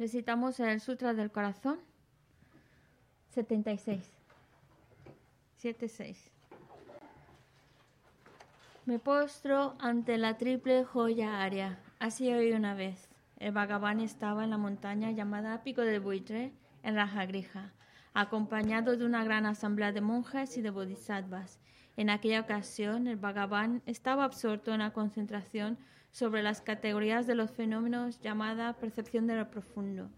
Recitamos el Sutra del Corazón 76. 76. Me postro ante la triple joya área. Así hoy una vez. El Bhagavan estaba en la montaña llamada Pico del Buitre, en Rajagrija, acompañado de una gran asamblea de monjes y de bodhisattvas. En aquella ocasión, el Bhagavan estaba absorto en la concentración sobre las categorías de los fenómenos llamada percepción de lo profundo.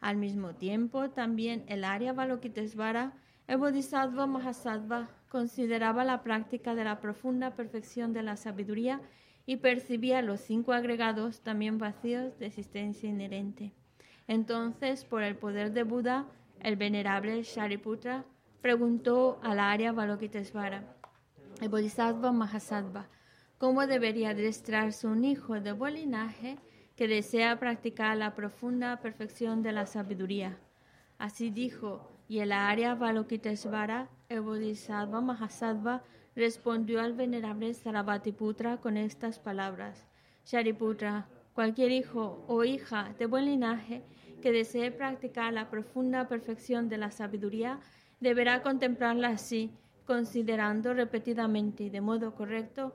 Al mismo tiempo, también el Arya Balokitesvara, el Bodhisattva Mahasattva, consideraba la práctica de la profunda perfección de la sabiduría y percibía los cinco agregados también vacíos de existencia inherente. Entonces, por el poder de Buda, el venerable Shariputra preguntó al Arya Balokitesvara, el Bodhisattva Mahasattva, cómo debería adiestrarse un hijo de buen linaje que desea practicar la profunda perfección de la sabiduría. Así dijo, y el Arya Balokitesvara, el Bodhisattva Mahasattva, respondió al venerable Sarabhatiputra con estas palabras. Shariputra, cualquier hijo o hija de buen linaje que desee practicar la profunda perfección de la sabiduría, deberá contemplarla así, considerando repetidamente y de modo correcto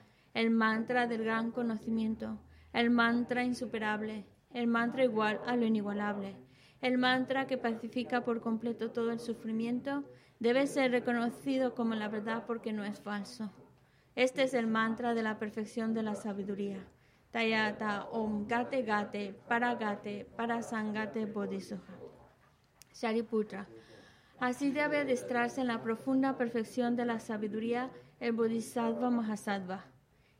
el mantra del gran conocimiento, el mantra insuperable, el mantra igual a lo inigualable, el mantra que pacifica por completo todo el sufrimiento, debe ser reconocido como la verdad porque no es falso. Este es el mantra de la perfección de la sabiduría. Tayata Om Gate Gate Paragate Parasangate Bodhisattva. Shariputra. Así debe adestrarse en la profunda perfección de la sabiduría el Bodhisattva Mahasattva.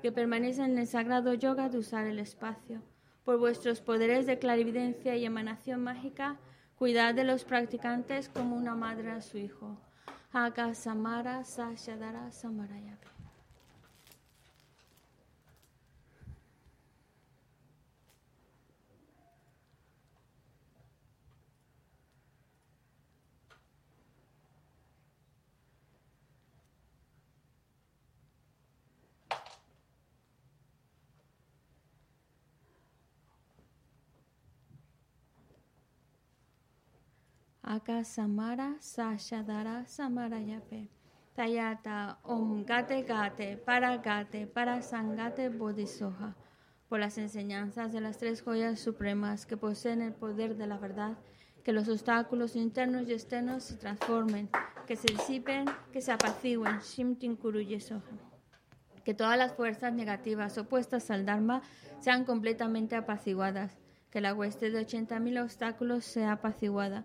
que permanecen en el sagrado yoga de usar el espacio. Por vuestros poderes de clarividencia y emanación mágica, cuidad de los practicantes como una madre a su hijo. Haka Samara Sashadara Samarayapi. Akasamara Sashadara Samarayape. Tayata Om Gate Gate Para Gate Para Sangate Bodhisoha. Por las enseñanzas de las tres joyas supremas que poseen el poder de la verdad, que los obstáculos internos y externos se transformen, que se disipen, que se apacigüen. Shimtin Kuru Que todas las fuerzas negativas opuestas al Dharma sean completamente apaciguadas, que la hueste de 80.000 obstáculos sea apaciguada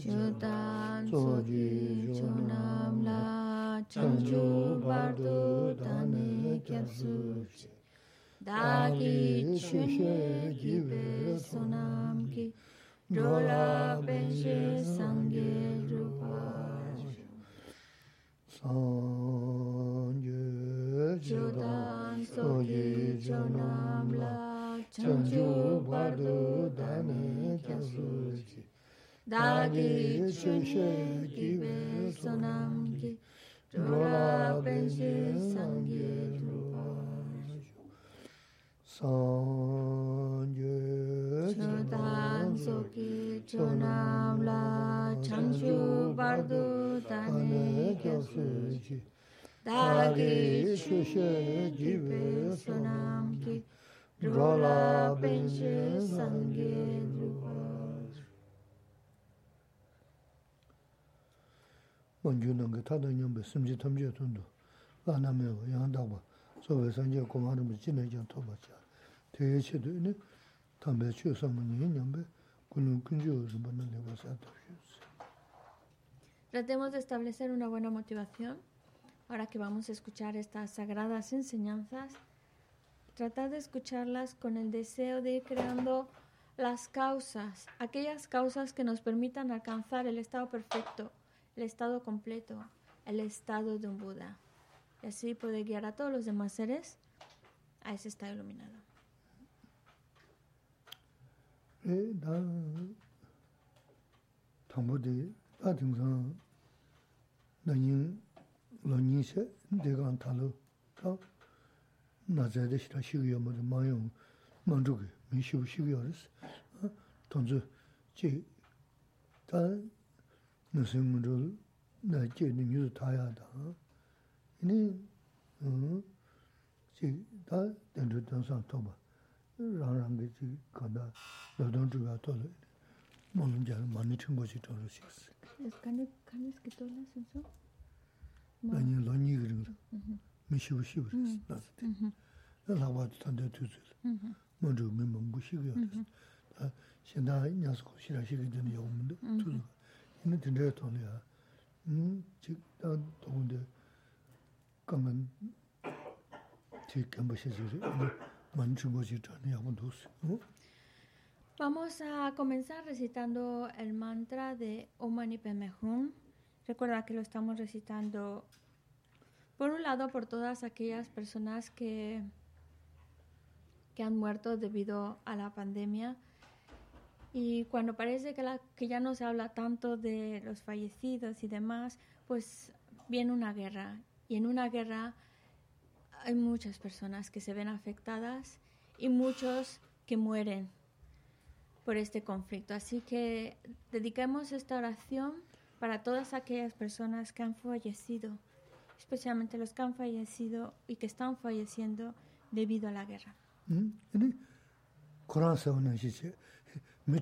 Chudan Soji chonam la chanchu bardo dane kyapsu Dagi chunye gibe sonam di chun she sonam gi dora ben she sang gi rupa san ge ki chonam la chang ju bar du tan ge su ji da gi chun she gi ve sonam gi dora ben she sang 저 넘게 타다 냠be 심지 탐지 돈도 안하면 양다고 소외 산재 공하는 뭐 진행장 토바자 대체도 네 담배 취소문이 냠be 군은 근저서 받는 데가 사도 Tratemos de establecer una buena motivación. Ahora que vamos a escuchar estas sagradas enseñanzas, tratar de escucharlas con el deseo de ir creando las causas, aquellas causas que nos permitan alcanzar el estado perfecto, el estado completo, el estado de un Buda. Y así poder guiar a todos los demás seres a ese estado iluminado. 무슨 물 나제니 뉴스 타야다 이니 음 지다 된도 등상 토바 랑랑게 지 간다 노동 주가 돌 뭐는 잘 많이 친 것이 돌을 수 있어 아니 로니 그런 거 미시우 시우 나스 나와도 단대 투즈 먼저 맨몸 무시고 아 신다 냐스고 시라 시기 되는 요문도 투즈 이는 된대 돈이야 음 지금 돈데 가면 지금 뭐시지 만주 뭐지 전에 야문도 어 Vamos a comenzar recitando el mantra de Om Mani Padme Hum. Recuerda que lo estamos recitando, por un lado, por todas aquellas personas que, que han muerto debido a la pandemia. y cuando parece que, la, que ya no se habla tanto de los fallecidos y demás, pues viene una guerra. Y en una guerra hay muchas personas que se ven afectadas y muchos que mueren por este conflicto. Así que dediquemos esta oración para todas aquellas personas que han fallecido, especialmente los que han fallecido y que están falleciendo debido a la guerra. 응? mi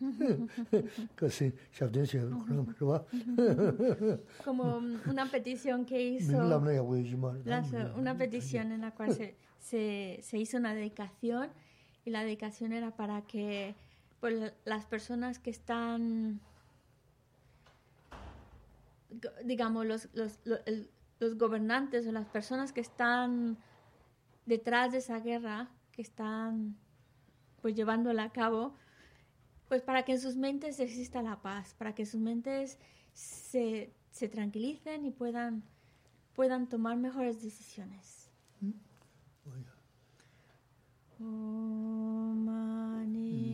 Como um, una petición que hizo... Una petición en la cual se, se, se hizo una dedicación y la dedicación era para que pues, las personas que están digamos, los, los, los, los, gobernantes o las personas que están detrás de esa guerra, que están pues llevándola a cabo, pues para que en sus mentes exista la paz, para que sus mentes se, se tranquilicen y puedan, puedan tomar mejores decisiones. Om Mani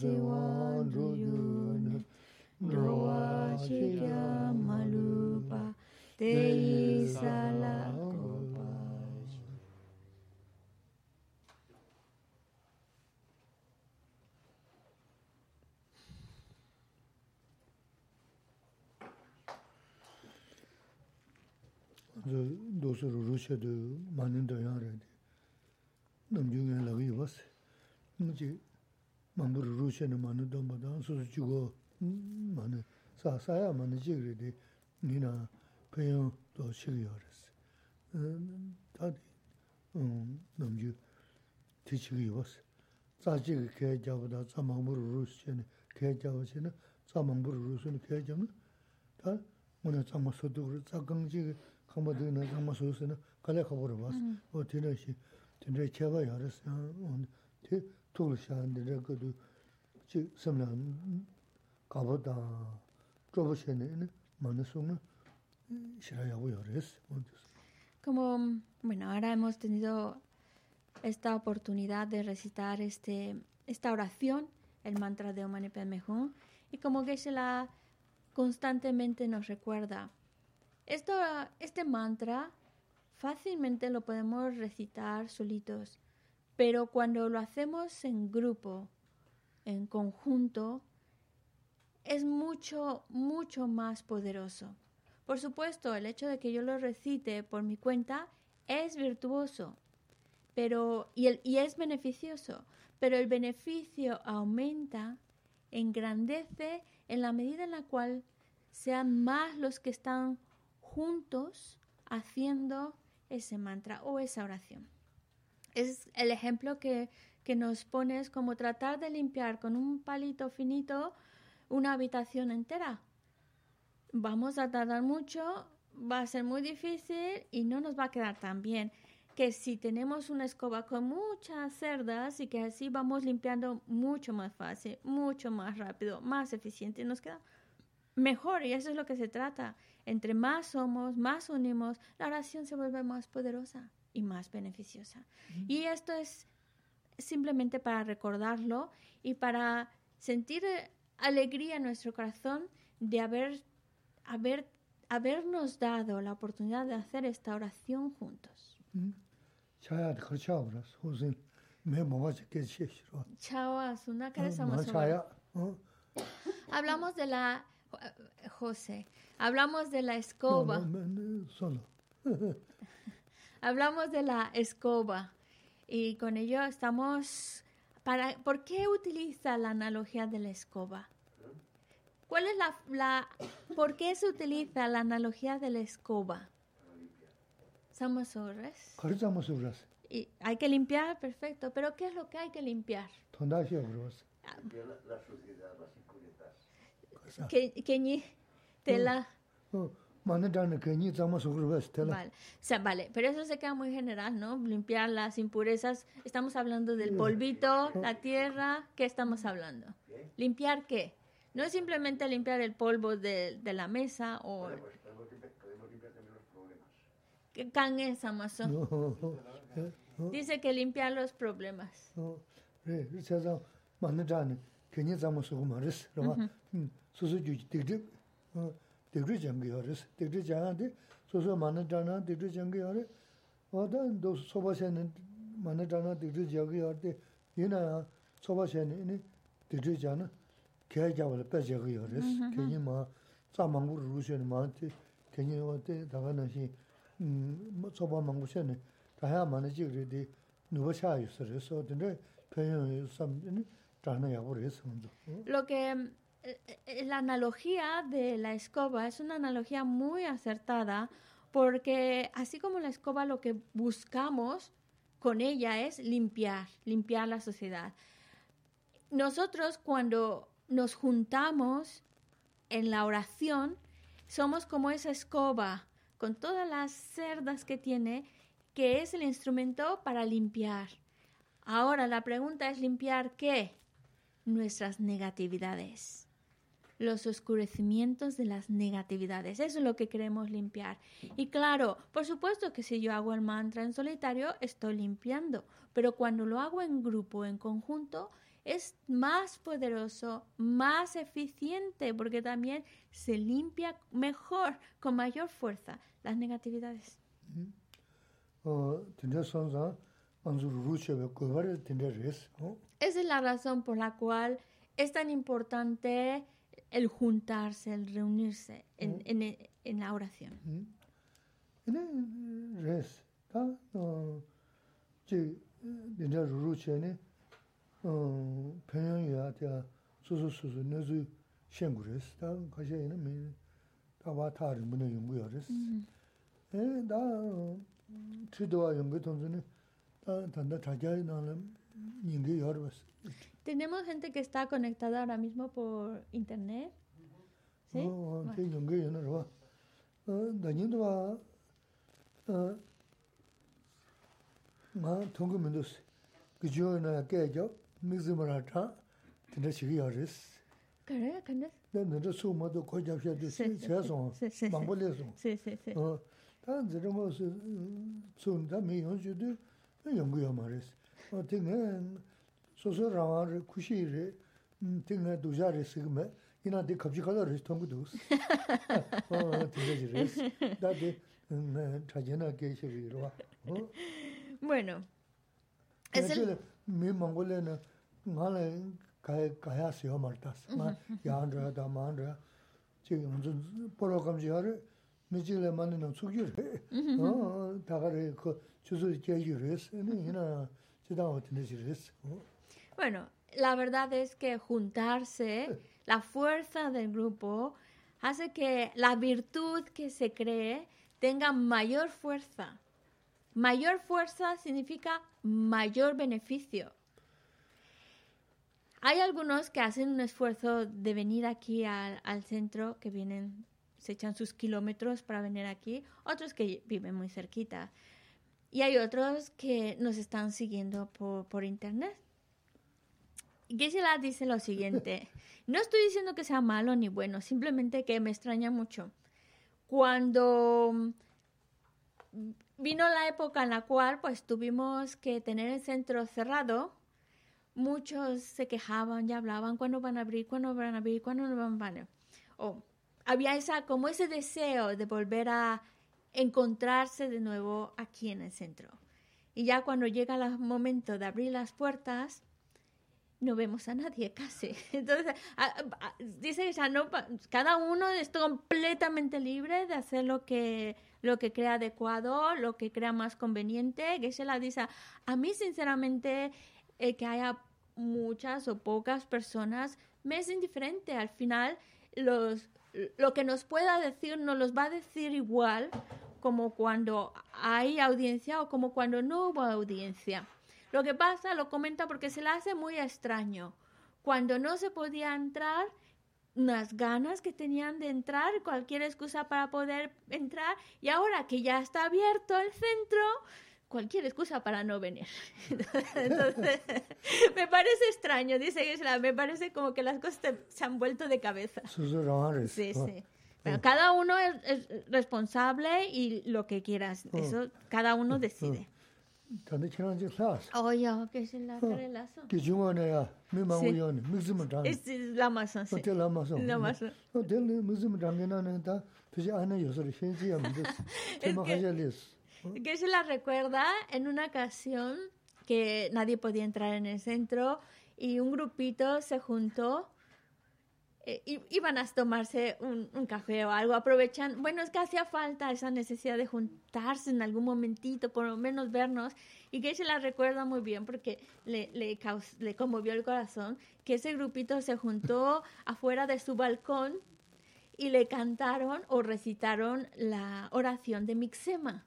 se wandru yuna Roa chiga malupa Te isa la copa Do se ru ru se ya shene mani dōmba dāng sūsū chīgō mani sā sāyā mani chīg rī dī nī na pēyāng dō chīg yō rī sī. Tā dī nām chī tī chīg yō sī. Tsā chīg kē jāba dā tsā māngbū rū rū sī chēne kē jāba chī na tsā māngbū rū rū sī na kē jāba na tā mō na tsā mā sō tū rū tsā kāng chīg kāmbā dī na tsā mā sō sī na kālē kāpū rū bā sī. O tī na shī tī rē chē bā yā rī sī tī tū rū shā rī rā kā māna sūngā shirā yāgu yā rēs. Como, bueno, ahora hemos tenido esta oportunidad de recitar este, esta oración, el mantra de Om Mani Padme Hum, y como se la constantemente nos recuerda. Esto, este mantra fácilmente lo podemos recitar solitos pero cuando lo hacemos en grupo, en conjunto, es mucho, mucho más poderoso. Por supuesto, el hecho de que yo lo recite por mi cuenta es virtuoso pero, y, el, y es beneficioso, pero el beneficio aumenta, engrandece en la medida en la cual sean más los que están juntos haciendo ese mantra o esa oración es el ejemplo que, que nos pones como tratar de limpiar con un palito finito una habitación entera. Vamos a tardar mucho, va a ser muy difícil y no nos va a quedar tan bien que si tenemos una escoba con muchas cerdas y que así vamos limpiando mucho más fácil, mucho más rápido, más eficiente, nos queda mejor y eso es lo que se trata. Entre más somos, más unimos, la oración se vuelve más poderosa y más beneficiosa. Y esto es simplemente para recordarlo y para sentir eh, alegría en nuestro corazón de haber, haber, habernos dado la oportunidad de hacer esta oración juntos. Hablamos de la José, hablamos de la escoba. Hablamos de la escoba y con ello estamos... Para, ¿Por qué utiliza la analogía de la escoba? ¿Cuál es la, la ¿Por qué se utiliza la analogía de la escoba? Samosurres. Y hay que limpiar, perfecto. Pero ¿qué es lo que hay que limpiar? la suciedad, las impurezas. Que, que, tela. Vale. O sea, vale, pero eso se queda muy general, ¿no? Limpiar las impurezas. Estamos hablando del polvito, la tierra. ¿Qué estamos hablando? ¿Limpiar qué? No es simplemente limpiar el polvo de, de la mesa o... ¿Qué can es Amazon? Dice que limpiar los problemas. dikri jangi yoris, dikri jangandi soso mana dana dikri jangi yoris, wada do soba shani mana dana dikri jangi yordi, ina ya soba shani ini dikri jana kaya jawala pa jangi yoris, mm-hmm. kenyi ma tsa mangu ruru shani maanti, kenyi wate daga nashi mm, soba mangu shani daya mana jigri di nuba shaa yusiris, wade dana penyo yusam dana yabu yoris. Lo que la analogía de la escoba es una analogía muy acertada porque así como la escoba lo que buscamos con ella es limpiar, limpiar la sociedad. Nosotros cuando nos juntamos en la oración somos como esa escoba con todas las cerdas que tiene que es el instrumento para limpiar. Ahora la pregunta es limpiar qué? Nuestras negatividades los oscurecimientos de las negatividades. Eso es lo que queremos limpiar. Y claro, por supuesto que si yo hago el mantra en solitario, estoy limpiando, pero cuando lo hago en grupo, en conjunto, es más poderoso, más eficiente, porque también se limpia mejor, con mayor fuerza, las negatividades. Esa es la razón por la cual es tan importante el juntarse, el reunirse en, mm. en, en la oración. Mm. Ene res, ta chi dinja ruru che ne penyon ya tia susu susu nezu shengu res, ta kashi ene me ta wa ta rinpo ne yungu ya res. Ene da tridawa yungu tonzo ne ta tanda chakya nangla nyingi ya rwas, Tenemos gente que está conectada ahora mismo por internet. ¿Sí? Oh, sí, 소소 라와르 쿠시르 팅가 두자레 시그메 이나 데 갑지 칼라 통고 두스 어. 팅가지레 다데 타제나 게시리로와. bueno es el mi mongolena ngale kaya kaya siyo martas ma yaandra da maandra chigi mzu poro kamji hara mijile mani no tsukyu re tagare ko chuzu kyegi res ina chidang hotinesi res bueno la verdad es que juntarse la fuerza del grupo hace que la virtud que se cree tenga mayor fuerza Mayor fuerza significa mayor beneficio. Hay algunos que hacen un esfuerzo de venir aquí al, centro, que vienen, se echan sus kilómetros para venir aquí, otros que viven muy cerquita. Y hay otros que nos están siguiendo por internet. Gisela dice lo siguiente, no estoy diciendo que sea malo ni bueno, simplemente que me extraña mucho. Cuando vino la época en la cual pues tuvimos que tener el centro cerrado. Muchos se quejaban y hablaban cuándo van a abrir, cuándo van a abrir, cuándo no van a abrir. O había esa, como ese deseo de volver a encontrarse de nuevo aquí en el centro. Y ya cuando llega el momento de abrir las puertas, no vemos a nadie casi. Entonces, dice que ya no, cada uno es completamente libre de hacer lo que, lo que crea adecuado, lo que crea más conveniente. Geshe-la dice, a mí sinceramente que haya muchas o pocas personas me es indiferente. Al final, los, lo que nos pueda decir nos los va a decir igual como cuando hay audiencia o como cuando no hubo audiencia. Lo que pasa, lo comenta porque se le hace muy extraño. Cuando no se podía entrar, unas ganas que tenían de entrar, cualquier excusa para poder entrar, y ahora que ya está abierto el centro, cualquier excusa para no venir. Entonces, me parece extraño, dice Gisela, me parece como que las cosas se han vuelto de cabeza. Sí, sí. Bueno, cada uno es, es, responsable y lo que quieras, eso cada uno decide. Tanda chirang chik saas. Oh, ya, que es la relación. Que chungwa na ya, mi mangu yo ni, mi zima chang. Es lama son, sí. Te lama son. Lama son. O te li, mi zima chang na na ta, ana yo sori, shen chi ya mi des. Te ma khaya lis. La recuerda en una ocasión que nadie podía entrar en el centro y un grupito se juntó eh, iban a tomarse un, un, café o algo, aprovechan, bueno, es que hacía falta esa necesidad de juntarse en algún momentito, por lo menos vernos, y que se la recuerda muy bien porque le, le, caus le conmovió el corazón, que ese grupito se juntó afuera de su balcón y le cantaron o recitaron la oración de Mixema.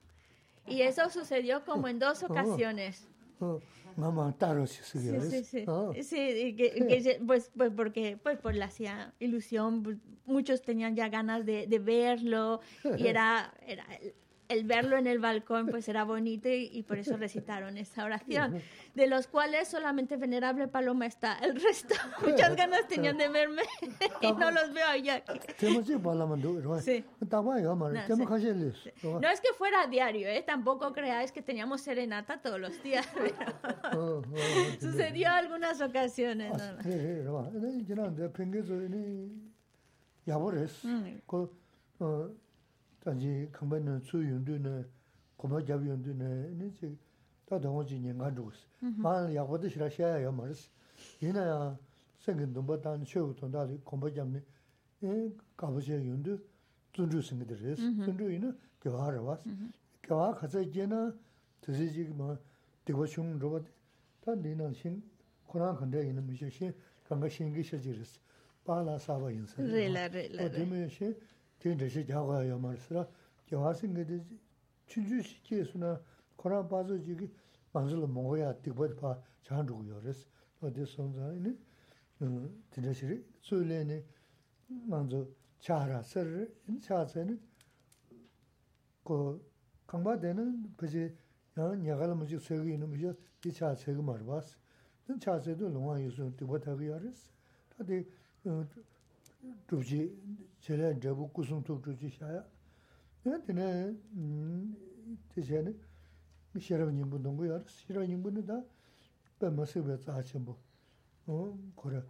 Y eso sucedió como en dos ocasiones. Oh. Mamá Taro sí, sí, sí, sí. Sí que, que, pues, pues porque pues, pues le hacía ilusión, muchos tenían ya ganas de, de verlo y era, era el verlo en el balcón pues era bonito y, por eso recitaron esa oración, de los cuales solamente Venerable Paloma está, el resto muchas ganas tenían de verme y no los veo ya aquí. Sí. No, es que fuera a diario, ¿eh? tampoco creáis que teníamos serenata todos los días, pero sucedió algunas ocasiones. 단지 컴바는 수윤도네 고마잡 윤도네 이제 다 동원지 년간 주고 말 야고도 싫어 셔야 말스 이나야 생긴 돈보다 쇼 돈다리 고마잡네 에 가보셔 윤도 존주 생기들 존주이는 교화를 왔어 교화 가서 이제는 드시지 뭐 되고 좀 로봇 다 내는 신 코로나 근데 있는 미셔 신 감가 신기 셔지르스 바라 사바 인사 레라 레라 된듯이 자가야 말스라 겨와신 게지 추주시키스나 코로나 바즈 지기 만슬로 먹어야 되고 봐 잔주고요 그래서 어디 손자니 된듯이 소리네 먼저 차라서 인차서는 그 강바되는 그지 양 야갈 무지 세기 있는 무지 기차 세기 말바스 된 차세도 농아 유수 되고 되고 그래서 다들 dhubji chele drebu kusum tub dhubji shaya. Tene, tishene, shirab nyingbu dungu yaris, shirab nyingbu nida pe masikwe tsaha chenpo. Kore,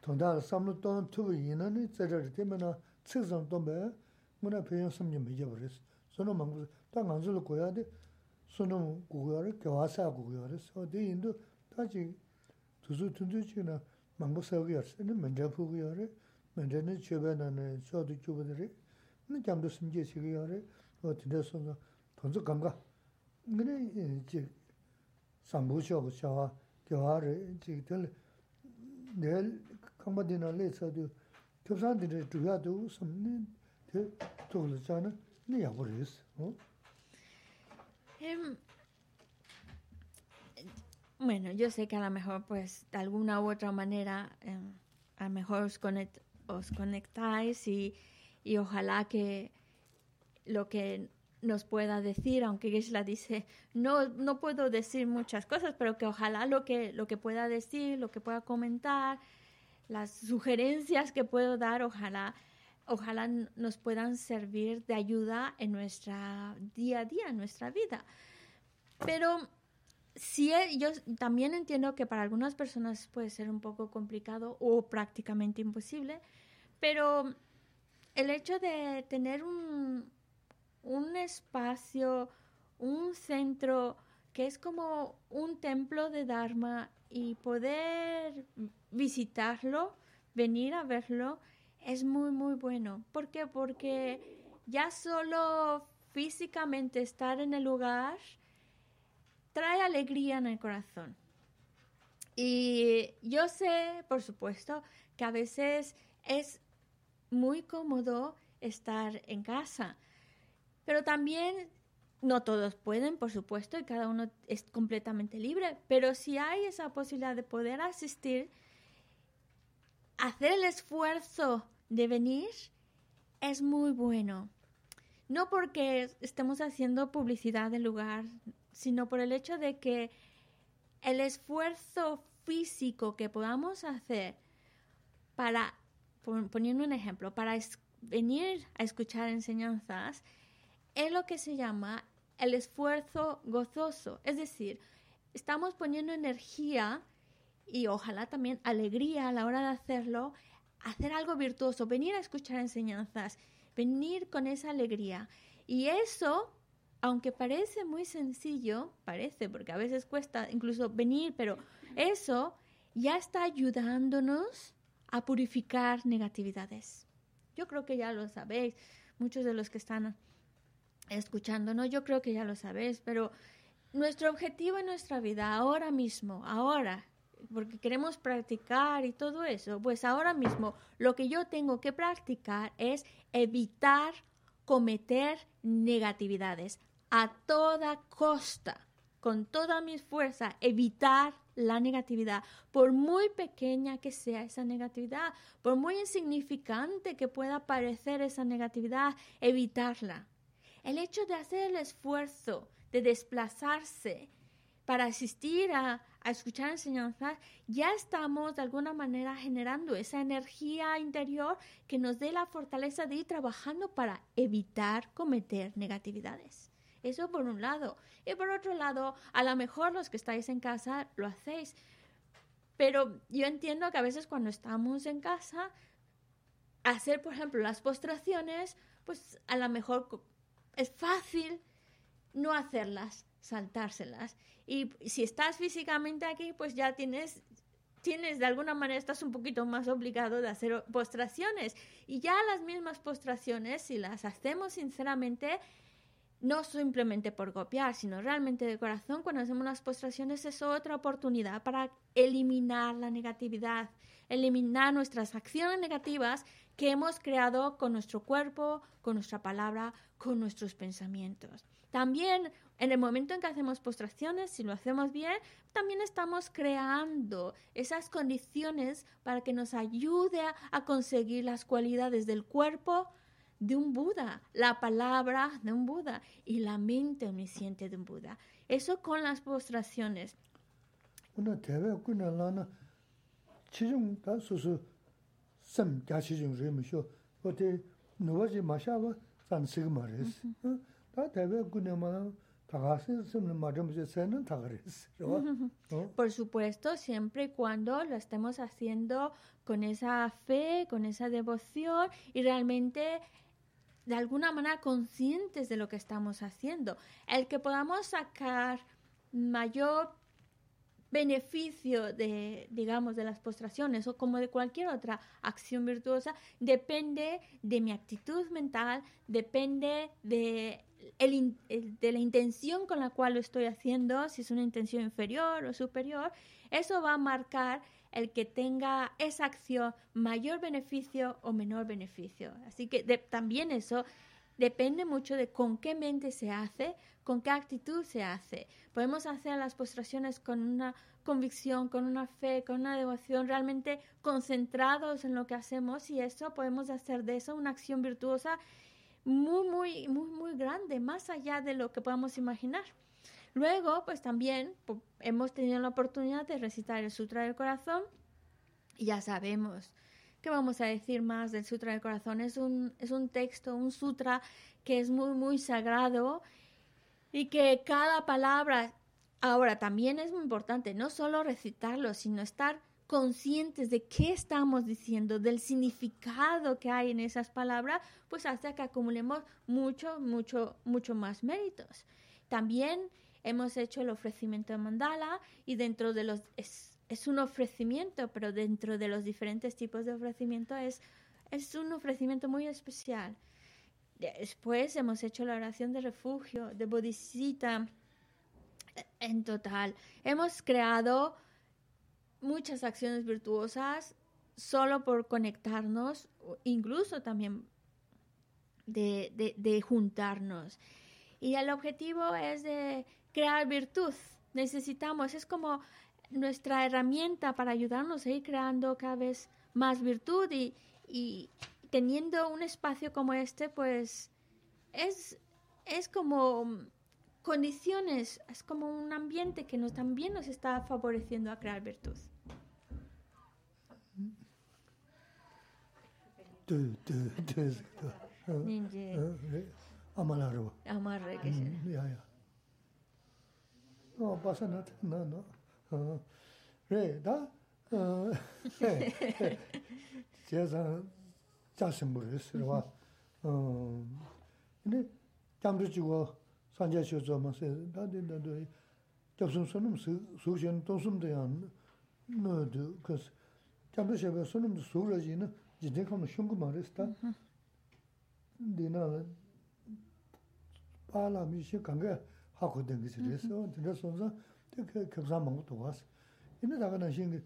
tondar samlu tonan tubu yina ni tsadar te mena tsik zang tombe, mena peyon samnyi meje baris. Sono mangu, ta nganzulu kuya de, sono gugu yaris, gyawasa gugu yaris. Di yindu, ta chi, tuzu tunzu chi na, 망고 서기 없으니 먼저 보고 요래 먼저는 주변에는 저도 주변들이 는 잠도 심지 시기 요래 어 뒤에서 돈도 감가 근데 이제 상부쇼 샤와 교화를 지들 내일 컴바디나 레서도 교사들이 주야도 섬는 그 돌잖아 네 야버리스 어 Bueno, yo sé que a lo mejor, pues, de alguna u otra manera, em, a lo mejor os, os conectáis y, y, ojalá que lo que nos pueda decir, aunque Gisela dice, no, no puedo decir muchas cosas, pero que ojalá lo que, lo que pueda decir, lo que pueda comentar, las sugerencias que puedo dar, ojalá, ojalá nos puedan servir de ayuda en nuestra día a día, en nuestra vida. Pero sí, eh, yo también entiendo que para algunas personas puede ser un poco complicado o prácticamente imposible, pero el hecho de tener un, un espacio, un centro que es como un templo de Dharma y poder visitarlo, venir a verlo, es muy, muy bueno. ¿Por qué? Porque ya solo físicamente estar en el lugar, trae alegría en el corazón. Y yo sé, por supuesto, que a veces es muy cómodo estar en casa, pero también no todos pueden, por supuesto, y cada uno es completamente libre, pero si hay esa posibilidad de poder asistir, hacer el esfuerzo de venir es muy bueno. No porque estemos haciendo publicidad del lugar, sino por el hecho de que el esfuerzo físico que podamos hacer para, poniendo un ejemplo, para venir a escuchar enseñanzas, es lo que se llama el esfuerzo gozoso. Es decir, estamos poniendo energía y ojalá también alegría a la hora de hacerlo, hacer algo virtuoso, venir a escuchar enseñanzas, venir con esa alegría. Y eso aunque parece muy sencillo, parece, porque a veces cuesta incluso venir, pero eso ya está ayudándonos a purificar negatividades. Yo creo que ya lo sabéis, muchos de los que están escuchándonos, yo creo que ya lo sabéis, pero nuestro objetivo en nuestra vida ahora mismo, ahora, porque queremos practicar y todo eso, pues ahora mismo lo que yo tengo que practicar es evitar cometer negatividades a toda costa, con toda mi fuerza, evitar la negatividad, por muy pequeña que sea esa negatividad, por muy insignificante que pueda parecer esa negatividad, evitarla. el hecho de hacer el esfuerzo de desplazarse para asistir a, a escuchar enseñanzas, ya estamos de alguna manera generando esa energía interior que nos dé la fortaleza de ir trabajando para evitar cometer negatividades. Eso por un lado. Y por otro lado, a lo mejor los que estáis en casa lo hacéis. Pero yo entiendo que a veces cuando estamos en casa, hacer, por ejemplo, las postraciones, pues a lo mejor es fácil no hacerlas, saltárselas. Y si estás físicamente aquí, pues ya tienes tienes de alguna manera estás un poquito más obligado de hacer postraciones y ya las mismas postraciones si las hacemos sinceramente no simplemente por copiar, sino realmente de corazón, cuando hacemos las postraciones es otra oportunidad para eliminar la negatividad, eliminar nuestras acciones negativas que hemos creado con nuestro cuerpo, con nuestra palabra, con nuestros pensamientos. También en el momento en que hacemos postraciones, si lo hacemos bien, también estamos creando esas condiciones para que nos ayude a, conseguir las cualidades del cuerpo de un Buda, la palabra de un Buda y la mente omnisciente de un Buda. Eso con las postraciones. Por supuesto, siempre y cuando lo estemos haciendo con esa fe, con esa devoción y realmente de alguna manera conscientes de lo que estamos haciendo. El que podamos sacar mayor beneficio de, digamos, de las postraciones o como de cualquier otra acción virtuosa, depende de mi actitud mental, depende de, de la intención con la cual lo estoy haciendo, si es una intención inferior o superior, eso va a marcar el que tenga esa acción mayor beneficio o menor beneficio. Así que también eso depende mucho de con qué mente se hace, con qué actitud se hace. Podemos hacer las postraciones con una convicción, con una fe, con una devoción, realmente concentrados en lo que hacemos y eso podemos hacer de eso una acción virtuosa muy, muy, muy, muy grande, más allá de lo que podamos imaginar. Luego, pues también hemos tenido la oportunidad de recitar el Sutra del Corazón y ya sabemos que vamos a decir más del Sutra del Corazón. Es un, es un texto, un sutra que es muy, muy sagrado y que cada palabra, ahora también es muy importante, no solo recitarlo, sino estar conscientes de qué estamos diciendo, del significado que hay en esas palabras, pues hasta que acumulemos mucho, mucho, mucho más méritos. También hemos hecho el ofrecimiento de mandala y dentro de los es, un ofrecimiento, pero dentro de los diferentes tipos de ofrecimiento es, es un ofrecimiento muy especial. Después hemos hecho la oración de refugio, de bodhisattva. En total, hemos creado muchas acciones virtuosas solo por conectarnos, incluso también de, de juntarnos. Y el objetivo es de crear virtud. Necesitamos, es como nuestra herramienta para ayudarnos a ir creando cada vez más virtud y, y teniendo un espacio como este, pues es, es como condiciones, es como un ambiente que nos, también nos está favoreciendo a crear virtud. dō, dō, dō, dō. Nīngi. Amāla rō. Amāla rō kēshē. Yā, yā. Nō, bāsā nā, nā, nō. Rē, dā, jē sā, jā sīmbu rē sī rwa. Nī, jāmbu chī wā, sāngyā shio tsō mā sē, dā, dī, dā, dō, jāb sūm sūnum sū, sū shēn, tō sūm dā yā, nō, dō, kāsī. Jāmbu shē bē sūnum sū rā jī nā, jide kama shungu maris ta dina paala mishi kange haku dengi siris dina sonza kebsa mangu tuwas ina daga na shingi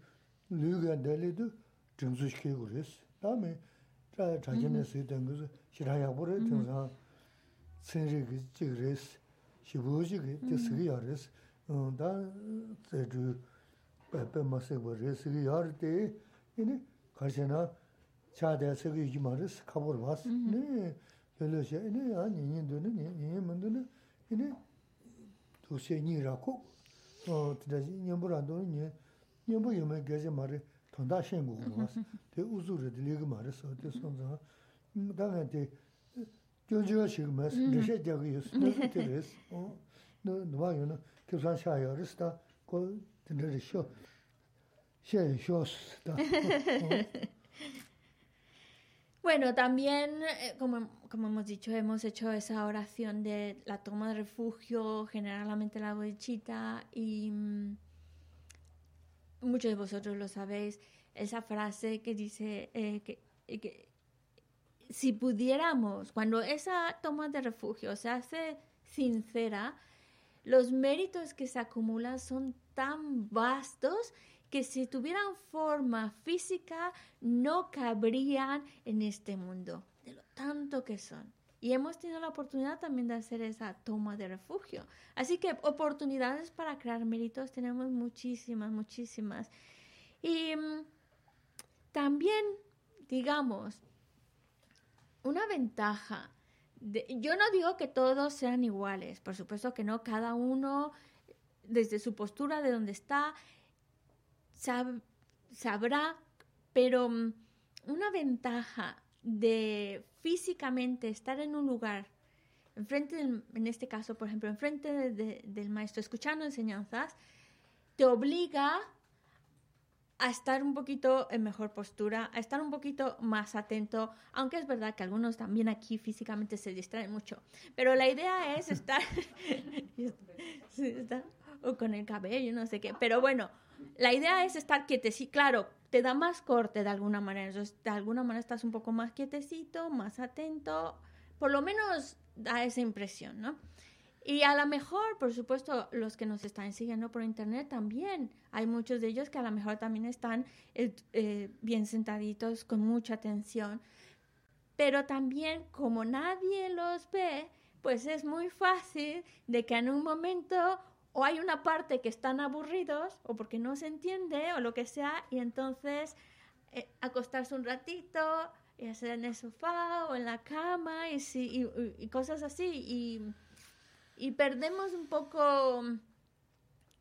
luyugan deli du jingzu shiki guris dami chajine si dengi shirayakbo re jingza senri ki jigiris shibu shiki jisigi yaris da zedu pepe masikwa re sigi yar de ina karshina 랬어. 다음에 자 자기네 쓰던 것을 싫어야 버려 정상 생리기 찍으랬어. 시부지 그 쓰기 알았어. 어다 저주 빼빼 마세 버렸어. 이 할때 이네 가시나 차대 쓰기 이 말을 가보러 왔어. 네. 별로시 네 아니 인도는 네 xie nyi ra ku, tida nyambu ra do nye, nyambu yume gaji ma re, tanda shen gu gu was, te uzu re de li gu ma re so, te son zang, da nga te, gyong jiga shi gu ma es, le she Bueno, también, eh, como, como hemos dicho, hemos hecho esa oración de la toma de refugio, generalmente la bodichita, y mm, muchos de vosotros lo sabéis, esa frase que dice eh, que, eh, que si pudiéramos, cuando esa toma de refugio se hace sincera, los méritos que se acumulan son tan vastos que si tuvieran forma física no cabrían en este mundo, de lo tanto que son. Y hemos tenido la oportunidad también de hacer esa toma de refugio. Así que oportunidades para crear méritos tenemos muchísimas, muchísimas. Y mm, también, digamos, una ventaja. De, yo no digo que todos sean iguales, por supuesto que no, cada uno desde su postura, de donde está, sab, sabrá, pero mm, una ventaja de físicamente estar en un lugar, enfrente del, en este caso, por ejemplo, enfrente de, de, del maestro, escuchando enseñanzas, te obliga a estar un poquito en mejor postura, a estar un poquito más atento, aunque es verdad que algunos también aquí físicamente se distraen mucho, pero la idea es estar, o con el cabello, no sé qué, pero bueno, la idea es estar quietecito, claro, te da más corte de alguna manera, entonces de alguna manera estás un poco más quietecito, más atento, por lo menos da esa impresión, ¿no? Y a lo mejor, por supuesto, los que nos están siguiendo por internet también, hay muchos de ellos que a lo mejor también están eh, eh, bien sentaditos, con mucha atención, pero también como nadie los ve, pues es muy fácil de que en un momento o hay una parte que están aburridos o porque no se entiende o lo que sea y entonces eh, acostarse un ratito y hacer en el sofá o en la cama y, y, y cosas así y, y, perdemos un poco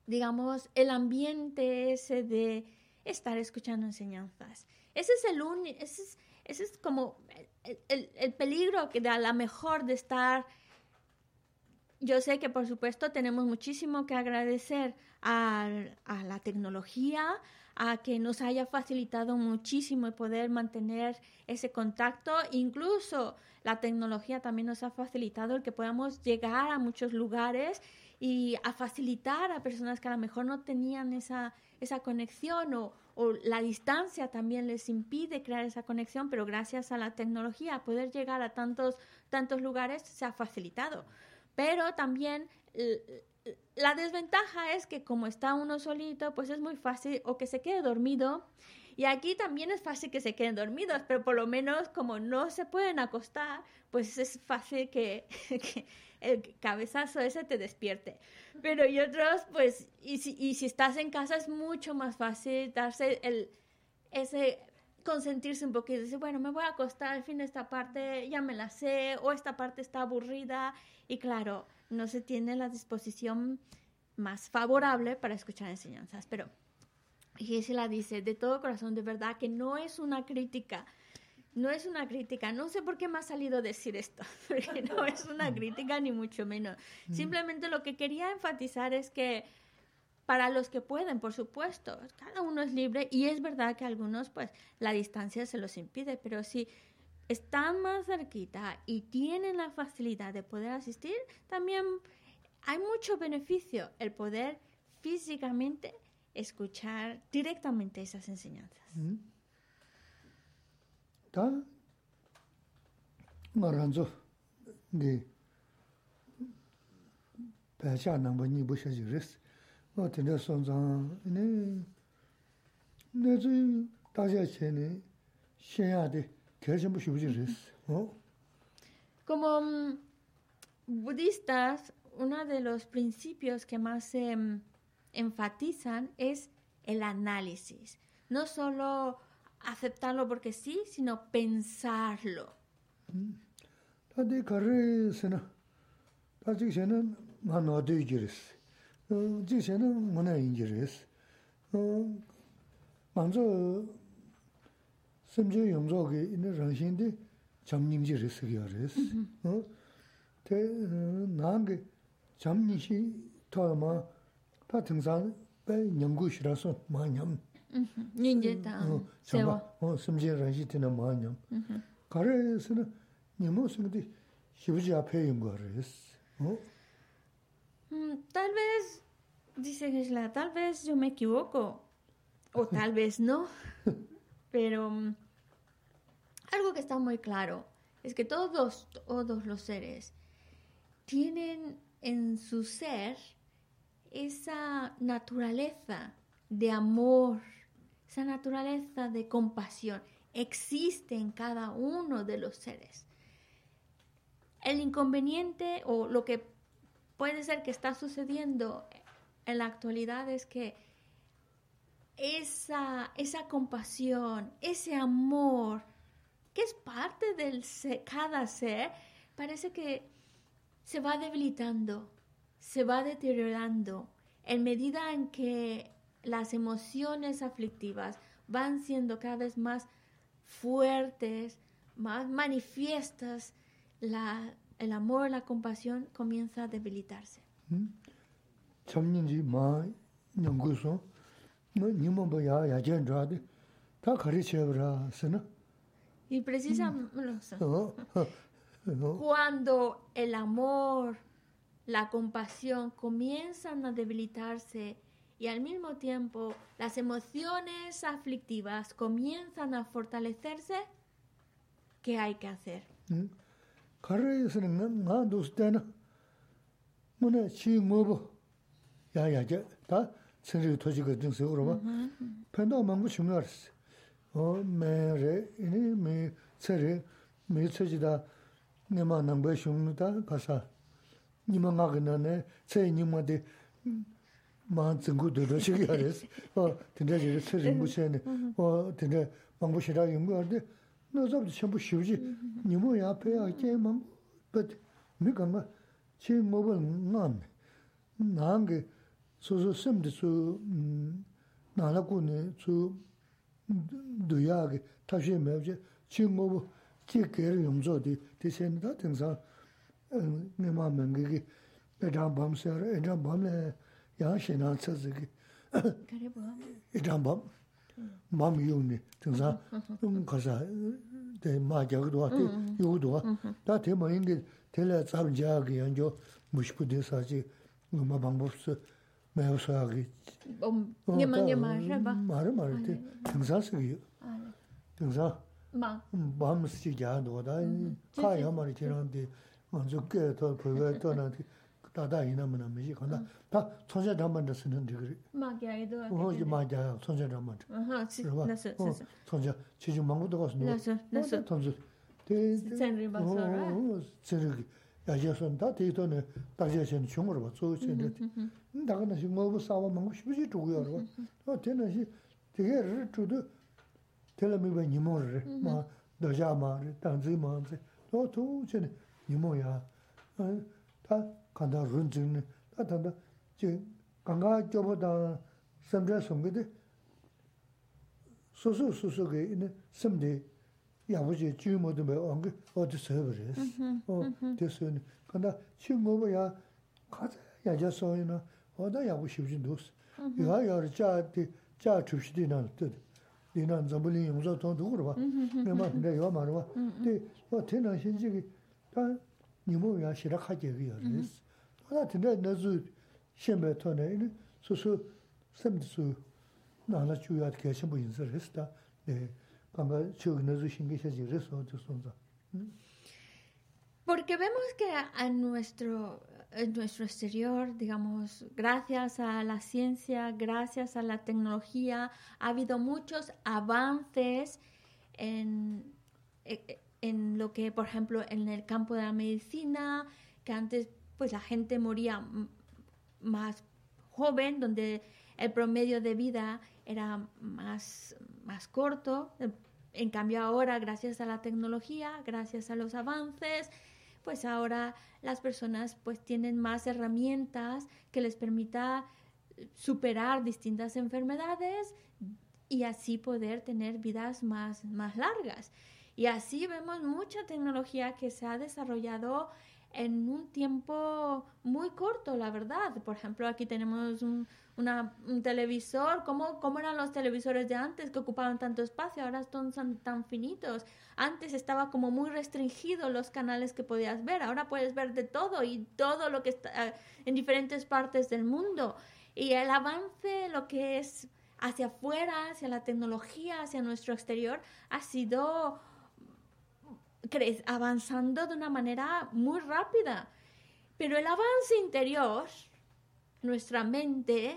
digamos el ambiente ese de estar escuchando enseñanzas. Ese es el único ese es, ese es como el, el, el peligro que da la mejor de estar yo sé que por supuesto tenemos muchísimo que agradecer a, la tecnología, a que nos haya facilitado muchísimo el poder mantener ese contacto. Incluso la tecnología también nos ha facilitado el que podamos llegar a muchos lugares y a facilitar a personas que a lo mejor no tenían esa, esa conexión o, o la distancia también les impide crear esa conexión, pero gracias a la tecnología poder llegar a tantos, tantos lugares se ha facilitado. Pero también la desventaja es que como está uno solito, pues es muy fácil o que se quede dormido. Y aquí también es fácil que se queden dormidos, pero por lo menos como no se pueden acostar, pues es fácil que, el cabezazo ese te despierte. Pero y otros, pues, y si, y si estás en casa es mucho más fácil darse el, ese consentirse un poquito, decir, bueno, me voy a acostar, al fin esta parte ya me la sé, o esta parte está aburrida, y claro, no se tiene la disposición más favorable para escuchar enseñanzas. Pero la dice de todo corazón, de verdad, que no es una crítica, no es una crítica, no sé por qué me ha salido decir esto, porque no es una crítica ni mucho menos. Simplemente lo que quería enfatizar es que para los que pueden, por supuesto, cada uno es libre y es verdad que algunos pues la distancia se los impide, pero si están más cerquita y tienen la facilidad de poder asistir, también hay mucho beneficio el poder físicamente escuchar directamente esas enseñanzas. Che ne xian ya de Como um, budistas, uno de los principios que más se um, enfatizan es el análisis. No solo aceptarlo porque sí, sino pensarlo. 지세는 뭐나 인지레스 어 먼저 심지 용적이 있는 정신이 점닝지레스기야레스 어대 나게 점니시 토마 다 등산 배 연구실에서 많이함 닌제다 세워 어 심지 정신이 많이함 가래서는 니모스인데 시부지 앞에 연구하레스 어 Mm, tal vez, dice Gesla, tal vez yo me equivoco, o tal vez no, pero mm, algo que está muy claro es que todos, todos los seres tienen en su ser esa naturaleza de amor, esa naturaleza de compasión, existe en cada uno de los seres. El inconveniente o lo que puede ser que está sucediendo en la actualidad es que esa, esa compasión, ese amor, que es parte de cada ser, parece que se va debilitando, se va deteriorando en medida en que las emociones aflictivas van siendo cada vez más fuertes, más manifiestas, la, el amor, la compasión comienza a debilitarse. Y precisamente cuando el amor, la compasión comienzan a debilitarse y al mismo tiempo las emociones aflictivas comienzan a fortalecerse, ¿qué hay que hacer? 가 르에서는 나 도스테나 뭐네 치모보 야야제 다 선지 토지가 등서 그러봐 펜도 망고 중요하스 어 메레 이니 메 체레 메 체지다 네마 남베 슝누다 가사 니마 가그나네 체 니마데 만 증구 도 저기 하레스 어 근데 이제 체지 무시네 어 근데 망고시라 용거데 nā sāp tī chāmbu shivjī, nīmō yā pēyā kē māng, bēt mī kāngā chī mōba ngā mē, nā ngā sō sō sēm tī sō nā lā kū nē sō dū yā kē tā shē mē wā chī mōba kē kē rī yōng zō tī, tī sē nī tā tīng sā ngā mā mē ngā kē ē chāng bām sē rā, ē chāng bām lē yā shē nā tsā sē kē, ē chāng bām, 마음이 용네 등사 음 가서 대 마자도 왔대 요도 다 대모인 게 텔레 잡자게 연조 무시부대 사지 뭐 방법스 매우사기 음 니만 말해 봐 말해 말해 등사스기 등사 마 마음 쓰지야도 다 가야 말이 지는데 먼저 깨더 벌어 떠나지 다다 이나면 메지 건다 다 천재 담만도 쓰는데 그래 마기야도 어 이제 마기야 천재 담만 아하 나서 나서 천재 지금 망고도 가서 나서 나서 천재 대 센리 바서라 세르기 야 예선 다 대도네 다제선 중으로 봐 조선데 나가는 시 뭐고 싸워 먹고 싶지 두고요 어 되는시 되게 주도 텔레미바 니모르 마 도자마 당지마한테 또 도체네 니모야 어다 간다 룬즈네 다다다 제 강가 저보다 섬제 섬게데 소소 소소게 있는 섬데 야부지 주모도 뭐 언게 어디 서버레스 어 됐어요 간다 친구야 가자 야자 소이나 어다 야부 싶진 도스 야 야르 자티 자 주시디나 뜻 니난 잠불이 용서 더 누구로 봐 내가 근데 요 말어 봐 근데 어 테나 신지기 다 nimu yaa shira khaji giyo res. Wana tina nazu shenbe tona ini su su semdi su nana chu yaa kaya shenbu yinza res da kanga chog nazu shingi shaji res o tu sonza. Porque vemos que a nuestro, en nuestro exterior, digamos, gracias a la ciencia, gracias a la tecnología, ha habido muchos avances en, en lo que, por ejemplo, en el campo de la medicina, que antes pues la gente moría más joven, donde el promedio de vida era más, más corto. En cambio ahora, gracias a la tecnología, gracias a los avances, pues ahora las personas pues tienen más herramientas que les permita superar distintas enfermedades y así poder tener vidas más, más largas. Y así vemos mucha tecnología que se ha desarrollado en un tiempo muy corto, la verdad. Por ejemplo, aquí tenemos un, televisor. ¿Cómo, ¿Cómo, eran los televisores de antes que ocupaban tanto espacio? Ahora son tan finitos. Antes estaba como muy restringido los canales que podías ver. Ahora puedes ver de todo y todo lo que está eh, en diferentes partes del mundo. Y el avance, lo que es hacia afuera, hacia la tecnología, hacia nuestro exterior, ha sido avanzando de una manera muy rápida. Pero el avance interior, nuestra mente,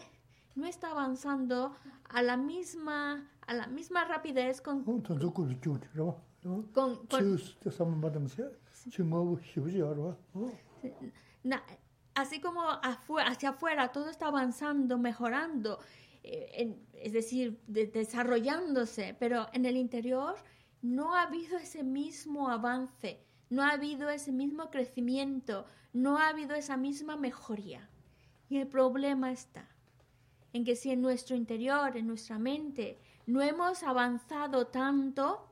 no está avanzando a la misma, a la misma rapidez con... así como hacia afuera todo está avanzando, mejorando, eh, es decir, desarrollándose, pero en el interior no ha habido ese mismo avance, no ha habido ese mismo crecimiento, no ha habido esa misma mejoría. Y el problema está en que si en nuestro interior, en nuestra mente, no hemos avanzado tanto,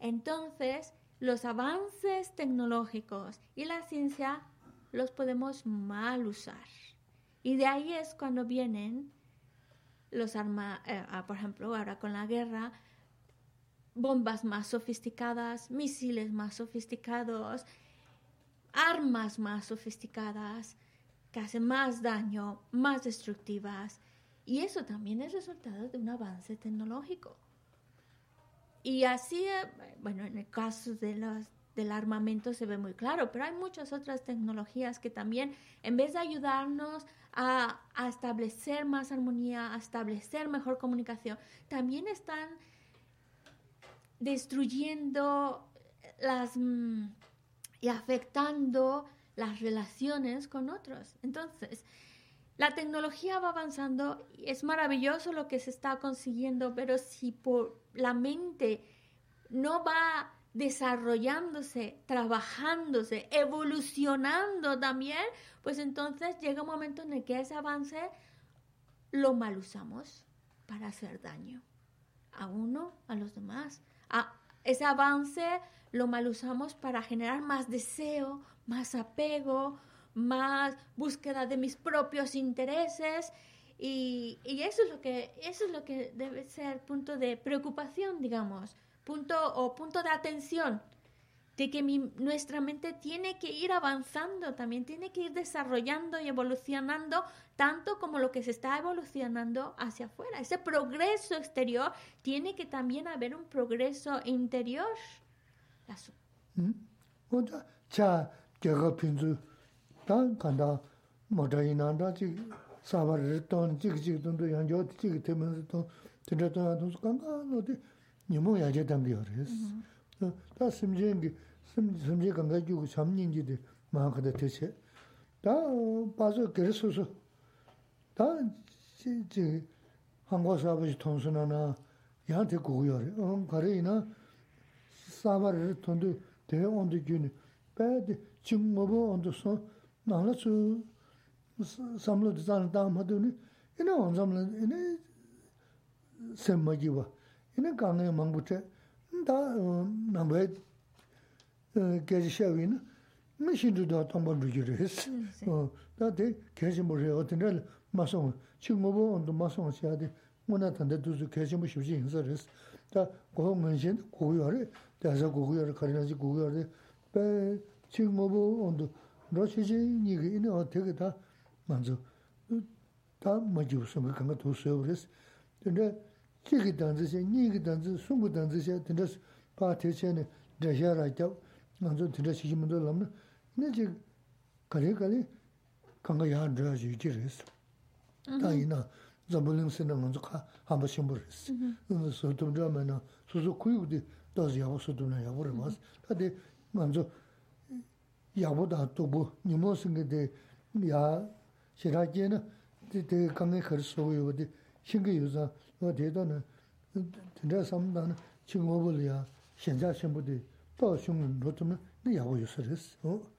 entonces los avances tecnológicos y la ciencia los podemos mal usar. Y de ahí es cuando vienen los armas, eh, ah, por ejemplo, ahora con la guerra, bombas más sofisticadas, misiles más sofisticados, armas más sofisticadas, que hacen más daño, más destructivas. Y eso también es resultado de un avance tecnológico. Y así, eh, bueno, en el caso de los, del armamento se ve muy claro, pero hay muchas otras tecnologías que también, en vez de ayudarnos a, a establecer más armonía, a establecer mejor comunicación, también están destruyendo las mm, y afectando las relaciones con otros. Entonces, la tecnología va avanzando, es maravilloso lo que se está consiguiendo, pero si por la mente no va desarrollándose, trabajándose, evolucionando también, pues entonces llega un momento en el que ese avance lo mal usamos para hacer daño a uno, a los demás ese avance lo mal usamos para generar más deseo, más apego, más búsqueda de mis propios intereses. Y, eso es lo que eso es lo que debe ser punto de preocupación, digamos, punto o punto de atención de que nuestra mente tiene que ir avanzando, también tiene que ir desarrollando y evolucionando tanto como lo que se está evolucionando hacia afuera. Ese progreso exterior tiene que también haber un progreso interior. 숨지 간가 주고 삼년지도 마하다 되세 다 봐서 그래서서 다 진짜 한국 사업이 통순하나 야한테 고요 어 가래이나 사바를 돈도 대원도 균 배드 지금 뭐고 언더서 나라서 삼로 디자인 다음 하더니 이나 원점을 이나 셈마기와 이나 강에 망부터 다 남배 geji shewi na, mi shindu dwa tamba rugi res. Da de geji mo re otin rel ma songa, chi ngobo ondo ma songa siya de, ngona tanda duzu geji mo shibji hinsa res. Da goho nganshin gogo yore, daza gogo yore, karinaji gogo yore, pe chi ngobo ondo, ro chi chi nigi ina o teke da manzo, da ma jibu songa kanga to suyo res. Tanda chigi danzi she, nigi danzi, sungu danzi she, tanda pa te che ne, dhashya ra kyao, 먼저 들어 시키면 될 남네. 근데 이제 가래 가래 강가 야 들어지 이제스. 다이나 자불림 쓰는 먼저 한 번씩 버렸어. 그래서 소통 좀하면 소소 구역도 다시 하고 소도나 야버려 맞. 다데 먼저 야보다 또뭐 니모슨 게데 야 시라제는 데 강에 걸서 요디 신기 유자 뭐 대도는 진짜 삼단 친구들이야 현자 신부들 또 슝은 로트면 야고 요소레스 어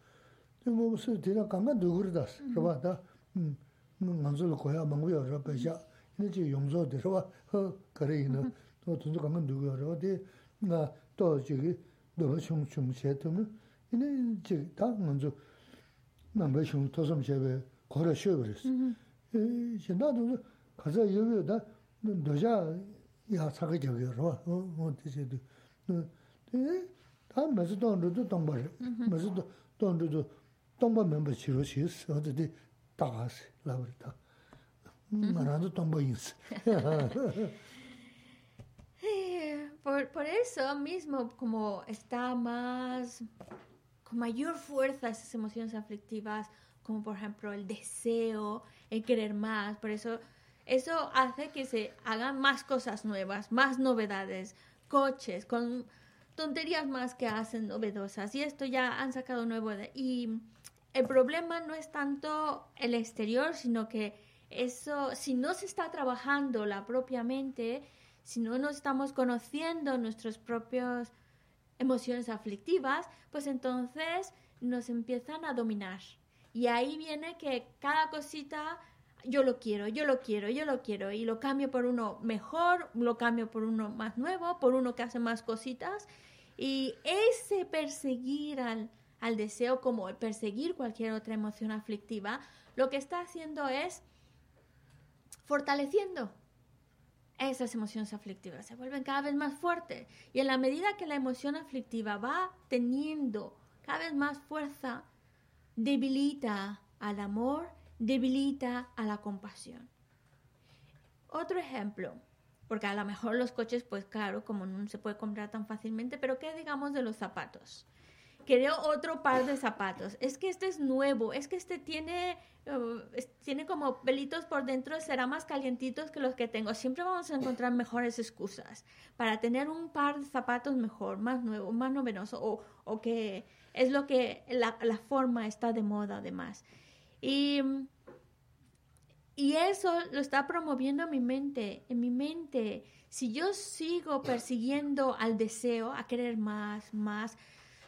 뭐 무슨 되나 강가 누구르다스 그러다 음 만족을 거야 망고야 저배자 이제 용서 들어와 어 그래 이는 또 돈도 강가 누구야 어디 나또 저기 너무 충충 셋으면 이제 이제 다 먼저 남배 좀 도좀 제베 걸어 쉬어 버렸어 에 이제 나도 가자 여기다 너자 야 사게 저기로 어 어디서도 네 다 매주 돈도 동바 매주 돈도 동바 멤버 치료 시스 어디 다가스 라버다 말아도 동바 인스 Por, por eso mismo, como está más, con mayor fuerza esas emociones aflictivas, como por ejemplo el deseo, el querer más, por eso eso hace que se hagan más cosas nuevas, más novedades, coches, con tonterías más que hacen novedosas. Y esto ya han sacado nuevo. De, y el problema no es tanto el exterior, sino que eso, si no se está trabajando la propia mente, si no nos estamos conociendo nuestras propias emociones aflictivas, pues entonces nos empiezan a dominar. Y ahí viene que cada cosita yo lo quiero, yo lo quiero, yo lo quiero y lo cambio por uno mejor, lo cambio por uno más nuevo, por uno que hace más cositas. Y ese perseguir al, al deseo como el perseguir cualquier otra emoción aflictiva, lo que está haciendo es fortaleciendo esas emociones aflictivas, se vuelven cada vez más fuertes. Y en la medida que la emoción aflictiva va teniendo cada vez más fuerza, debilita al amor debilita a la compasión. Otro ejemplo, porque a lo mejor los coches, pues claro, como no se puede comprar tan fácilmente, pero ¿qué digamos de los zapatos? Quería otro par de zapatos. Es que este es nuevo, es que este tiene, uh, tiene como pelitos por dentro, será más calientitos que los que tengo. Siempre vamos a encontrar mejores excusas para tener un par de zapatos mejor, más nuevo, más novedoso, o, o que es lo que la, la forma está de moda además. Y, y eso lo está promoviendo mi mente, en mi mente. Si yo sigo persiguiendo al deseo, a querer más, más,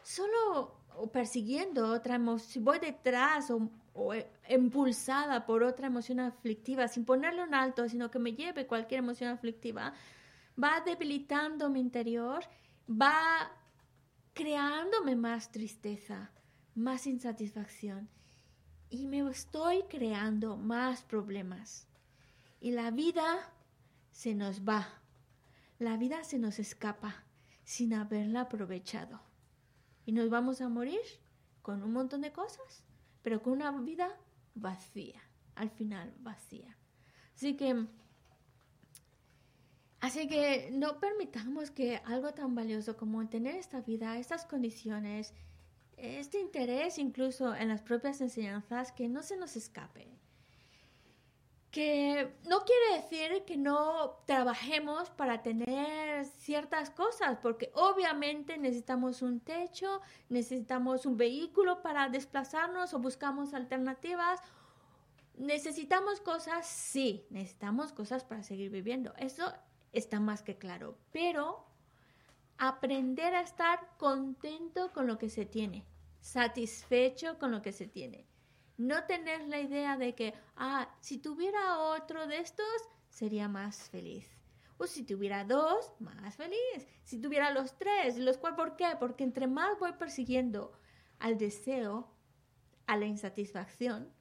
solo persiguiendo otra emoción, voy detrás o, o, impulsada por otra emoción aflictiva, sin ponerle un alto, sino que me lleve cualquier emoción aflictiva, va debilitando mi interior, va creándome más tristeza, más insatisfacción y me estoy creando más problemas. Y la vida se nos va, la vida se nos escapa sin haberla aprovechado. Y nos vamos a morir con un montón de cosas, pero con una vida vacía, al final vacía. Así que, así que no permitamos que algo tan valioso como tener esta vida, estas condiciones, este interés incluso en las propias enseñanzas que no se nos escape. Que no quiere decir que no trabajemos para tener ciertas cosas, porque obviamente necesitamos un techo, necesitamos un vehículo para desplazarnos o buscamos alternativas. Necesitamos cosas, sí, necesitamos cosas para seguir viviendo. Eso está más que claro. Pero aprender a estar contento con lo que se tiene satisfecho con lo que se tiene. No tener la idea de que, ah, si tuviera otro de estos, sería más feliz. O si tuviera dos, más feliz. Si tuviera los tres, los cuales, ¿por qué? Porque entre más voy persiguiendo al deseo, a la insatisfacción,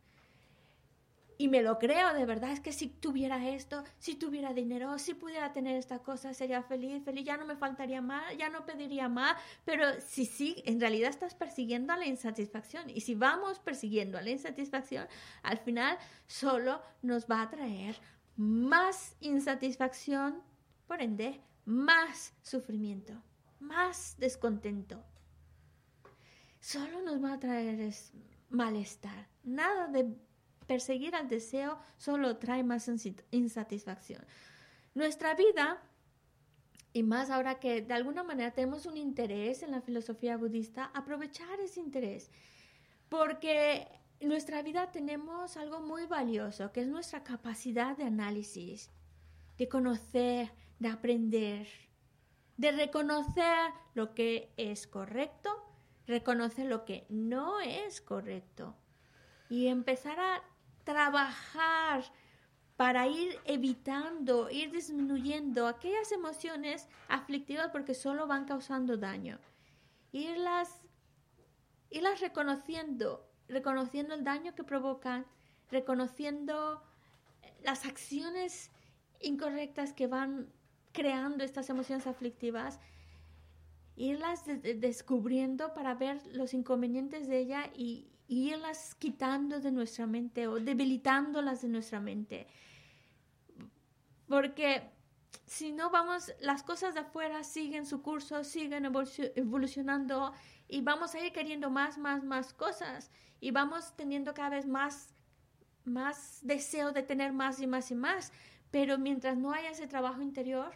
y me lo creo de verdad, es que si tuviera esto, si tuviera dinero, si pudiera tener esta cosa, sería feliz, feliz, ya no me faltaría más, ya no pediría más, pero si sí, en realidad estás persiguiendo a la insatisfacción y si vamos persiguiendo a la insatisfacción, al final solo nos va a traer más insatisfacción, por ende, más sufrimiento, más descontento. Solo nos va a traer malestar, nada de perseguir al deseo solo trae más insatisfacción. Nuestra vida, y más ahora que de alguna manera tenemos un interés en la filosofía budista, aprovechar ese interés, porque en nuestra vida tenemos algo muy valioso, que es nuestra capacidad de análisis, de conocer, de aprender, de reconocer lo que es correcto, reconocer lo que no es correcto y empezar a trabajar para ir evitando, ir disminuyendo aquellas emociones aflictivas porque solo van causando daño. Irlas, irlas reconociendo, reconociendo el daño que provocan, reconociendo las acciones incorrectas que van creando estas emociones aflictivas, irlas descubriendo para ver los inconvenientes de ella y, irlas quitando de nuestra mente o debilitándolas de nuestra mente. Porque si no vamos, las cosas de afuera siguen su curso, siguen evolucionando y vamos a ir queriendo más, más, más cosas y vamos teniendo cada vez más, más deseo de tener más y más y más. Pero mientras no haya ese trabajo interior,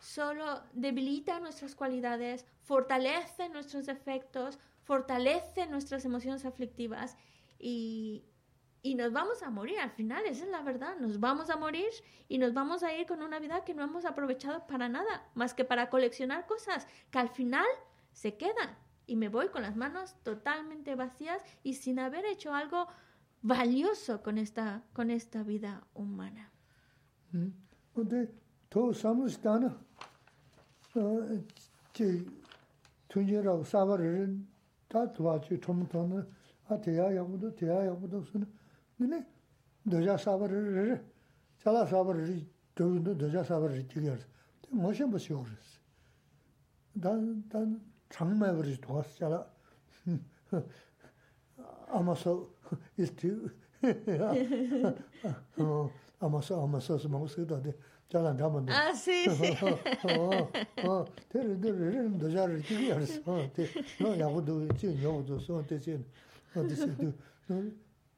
solo debilita nuestras cualidades, fortalece nuestros defectos, fortalece nuestras emociones aflictivas y, y nos vamos a morir. Al final, esa es la verdad. Nos vamos a morir y nos vamos a ir con una vida que no hemos aprovechado para nada, más que para coleccionar cosas que al final se quedan. Y me voy con las manos totalmente vacías y sin haber hecho algo valioso con esta, con esta vida humana. Mm. chi tunje rao sabar rin, ta tuwa chi chom tona, a teya yabudu, teya yabudu suna, nini doja sabar rin, chala sabar rin, doja doja sabar rin tiga rin, te moshen bo shigo rin. Dan, dan, changmai rin tuwa chala, amaso, isti, amaso, amaso, amaso, amaso, 자란 가면 돼. 아, sí, sí. 어, 어, 테르 데르 도자르 기리야스. 어, 테. 너 야고도 지 요도 소 테지. 어, 디스도.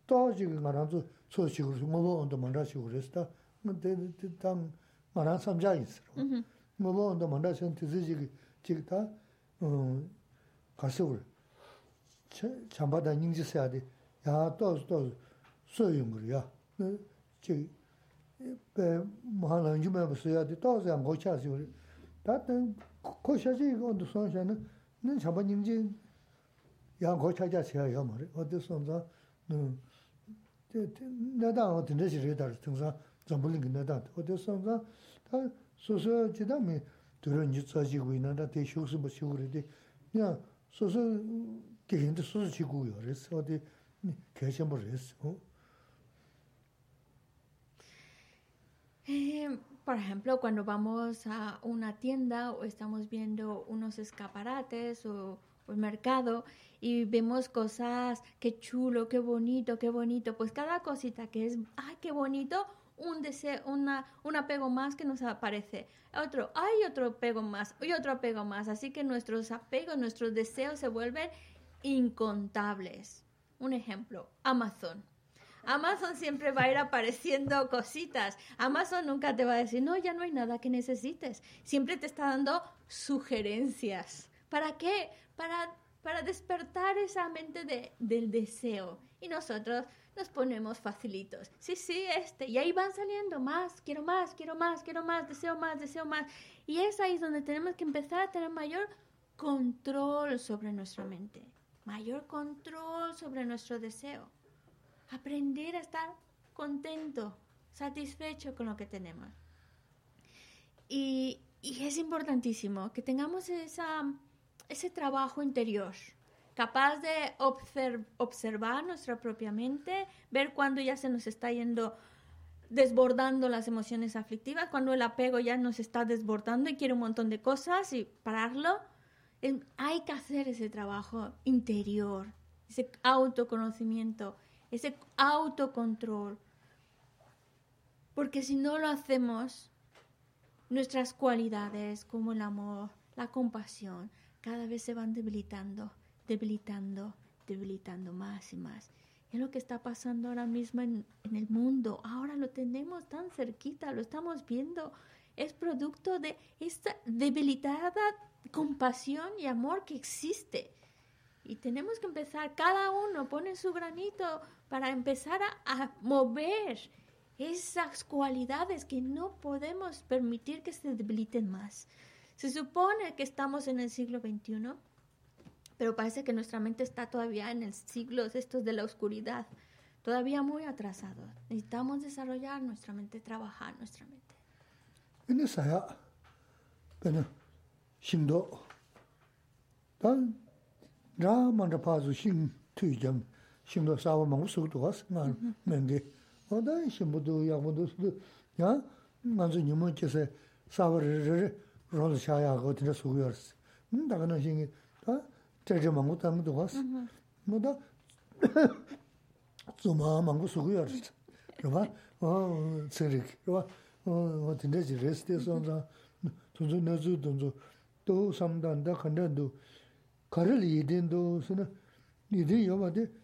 또 지금 말한도 소식으로 뭐 온도 만다시 그랬다. 근데 당 말한 삼자 있어. 음. 뭐 온도 만다시 티지 지기다. 어, 가서 그 참바다 인지 써야 돼. 야, 또 또 소용 그래야. 네. 지 pē mā rāngyū mē bā sūyā tī tāo sā ngō chā sī wā rī. Tā tā kō shā chī kō ndū sōng shā nā, nā chā bā nīng jī yā ngō chā chā chī yā yā mā rī. Wā tī sōng sā, nā tā ngō tī nā shī rī tā rī, tīng sā zāmbu līng kī nā tā. Wā tī sōng sā, tā sō sō chī tā mī tū rā nī tsā chī gu yī nā tā tī shū sī bā chī gu rī tī, nā sō sō tī kī nā sō sō chī gu yā rī sī, wā tī Eh, por ejemplo, cuando vamos a una tienda o estamos viendo unos escaparates o, el mercado y vemos cosas, qué chulo, qué bonito, qué bonito, pues cada cosita que es, ay, qué bonito, un deseo, una, un apego más que nos aparece. Otro, hay otro apego más, y otro apego más. Así que nuestros apegos, nuestros deseos se vuelven incontables. Un ejemplo, Amazon. Amazon siempre va a ir apareciendo cositas. Amazon nunca te va a decir, no, ya no hay nada que necesites. Siempre te está dando sugerencias. ¿Para qué? Para, para despertar esa mente de, del deseo. Y nosotros nos ponemos facilitos. Sí, sí, este. Y ahí van saliendo más, quiero más, quiero más, quiero más, deseo más, deseo más. Y es ahí donde tenemos que empezar a tener mayor control sobre nuestra mente. Mayor control sobre nuestro deseo aprender a estar contento, satisfecho con lo que tenemos. Y, es importantísimo que tengamos esa, ese trabajo interior, capaz de observar nuestra propia mente, ver cuando ya se nos está yendo desbordando las emociones aflictivas, cuando el apego ya nos está desbordando y quiere un montón de cosas y pararlo. hay que hacer ese trabajo interior, ese autoconocimiento, ese autocontrol. Porque si no lo hacemos, nuestras cualidades como el amor, la compasión, cada vez se van debilitando, debilitando, debilitando más y más. Es lo que está pasando ahora mismo en, en, el mundo. Ahora lo tenemos tan cerquita, lo estamos viendo. Es producto de esta debilitada compasión y amor que existe. Y tenemos que empezar, cada uno pone su granito para empezar a, mover esas cualidades que no podemos permitir que se debiliten más. Se supone que estamos en el siglo XXI, Pero parece que nuestra mente está todavía en el siglo estos de la oscuridad, todavía muy atrasado. Necesitamos desarrollar nuestra mente, trabajar nuestra mente. ene saya pene shingdo dan ra 심도 싸워 먹고 속도 가서 난 맹게 어다 심도 야고도 수도 야 먼저 님한테서 싸워를 롤 샤야 거든 수고였어 음 다가는 신이 다 제제 먹고 담도 가서 뭐다 좀아 먹고 수고였어 그봐 어 세릭 그봐 어 어딘데 레스테선자 돈도 내주 돈도 또 삼단다 간다도 가를 이딘도 수는 이디 요마데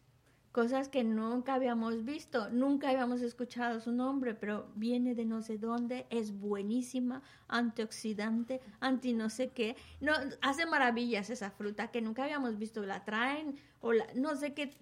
cosas que nunca habíamos visto, nunca habíamos escuchado su nombre, pero viene de no sé dónde, es buenísima, antioxidante, anti no sé qué, no, hace maravillas esa fruta que nunca habíamos visto, la traen o la, no sé qué,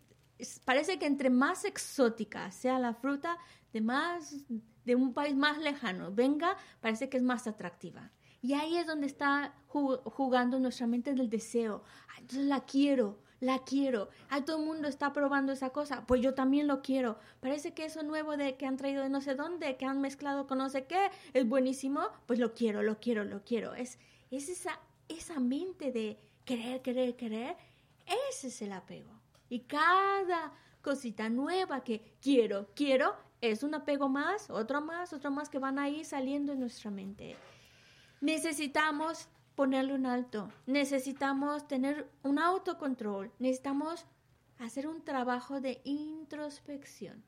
parece que entre más exótica sea la fruta, de más de un país más lejano venga, parece que es más atractiva. Y ahí es donde está ju- jugando nuestra mente del deseo. Ah, entonces la quiero, la quiero. Ah, todo el mundo está probando esa cosa. Pues yo también lo quiero. Parece que eso nuevo de que han traído de no sé dónde, que han mezclado con no sé qué, es buenísimo. Pues lo quiero, lo quiero, lo quiero. Es, es esa, esa mente de querer, querer, querer. Ese es el apego. Y cada cosita nueva que quiero, quiero, es un apego más, otro más, otro más que van a ir saliendo en nuestra mente. Necesitamos ponerle un alto, necesitamos tener un autocontrol, necesitamos hacer un trabajo de introspección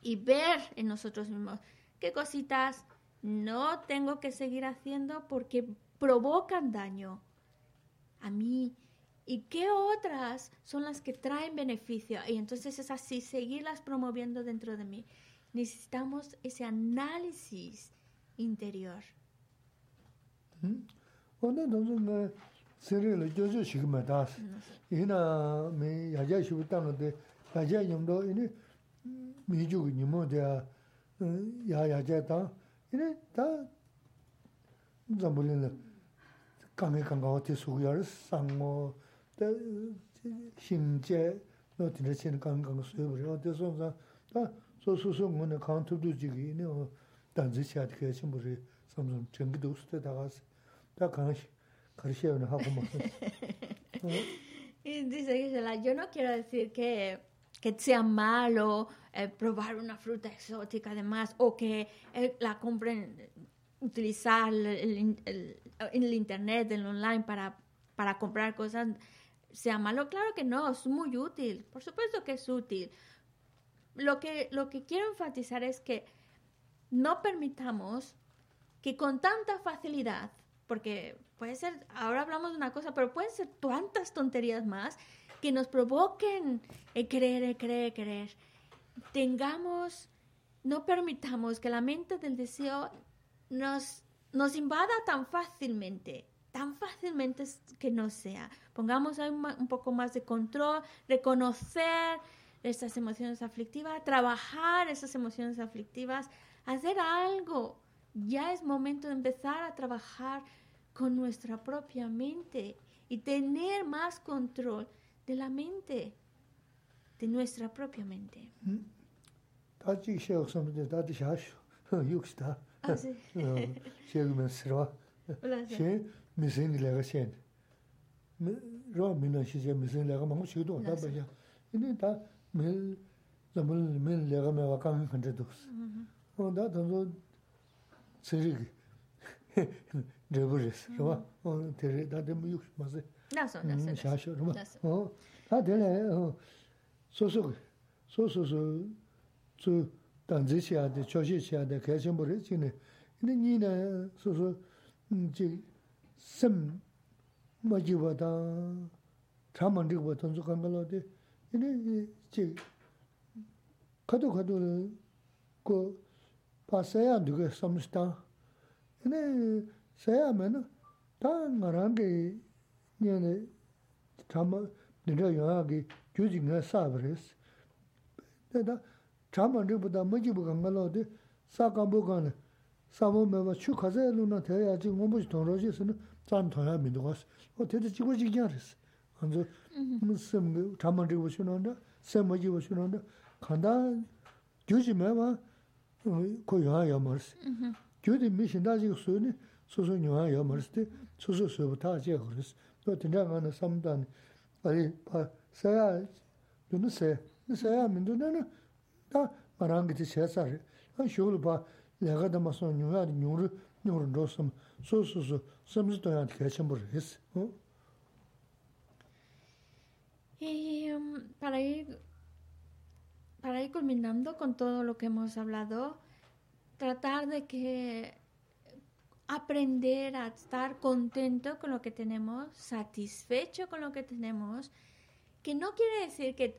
y ver en nosotros mismos qué cositas no tengo que seguir haciendo porque provocan daño a mí y qué otras son las que traen beneficio y entonces es así seguirlas promoviendo dentro de mí. Necesitamos ese análisis interior. 오늘 너무 세례를 교주 시키면 다 이나 미 야자 시부 땅인데 야자 용도 이니 미주고 니모데야 야야자 땅 이니 다 잠불이는 감에 간가 어떻게 수고야를 상모 때 심제 너 드르치는 강강 수요를 어디서 다 소소소 뭐는 카운터도 지기 이니 단지 시작해 심부리 삼성 전기도 수대 다가서 시 가르쳐는 하고 뭐. Y dice Gisela, yo no quiero decir que, que sea malo eh, probar una fruta exótica además o que eh, la compren, eh, utilizar el, el- el- en el internet, en el online para, para comprar cosas sea malo. Claro que no, es muy útil, por supuesto que es útil. Lo que, lo que quiero enfatizar es que no permitamos que con tanta facilidad, porque puede ser, ahora hablamos de una cosa, pero pueden ser tantas tonterías más que nos provoquen el querer, el querer, el querer. Tengamos, no permitamos que la mente del deseo nos, nos invada tan fácilmente, tan fácilmente que no sea. Pongamos ahí un poco más de control, reconocer estas emociones aflictivas, trabajar esas emociones aflictivas, hacer algo ya es momento de empezar a trabajar con nuestra propia mente y tener más control de la mente, de nuestra propia mente. Ah, sí. tsirigi driburis, rwa, tiri dati miyuk mazi. Naso, naso, mm, naso. Shasho, rwa. Naso. Ta tili susu, susu su tsu tanzi chiyade, choshi chiyade, kachinburi chini, ini nina susu mm, chi sim majiwa tang, chamandikwa tanzu kambalo di, ini chi kato kato ko pa saya dhuga samstha. Ine saya mena, ta nga rangi nyane chama dhinja yuwa ki gyuji nga sabres. Tata chama ribuda majibu kanga lo di sa kambu kanga samu mewa chu khazaya luna thaya yachi ngombuchi thonro chi sinu tsan thoya mido kwas. O teta chikwa chikya res. Anzo mm-hmm. sem chama ribu shunanda, sem majibu shunanda, khanda gyuji mewa ko yuwa ya marisi. Gyudi mi shindaji suyu ni susu yuwa ya marisi di susu suyu taa jia khurisi. Do tinja nga na samdani, ali pa saya, yunu saya, saya mindu nana taa marangi di saya sari. An shukulu pa laga dama son yuwa di nyungru, nyungru ndosam, susu susu samzi doyan di kachambu risi. Para ir para ir culminando con todo lo que hemos hablado, tratar de que aprender a estar contento con lo que tenemos, satisfecho con lo que tenemos, que no quiere decir que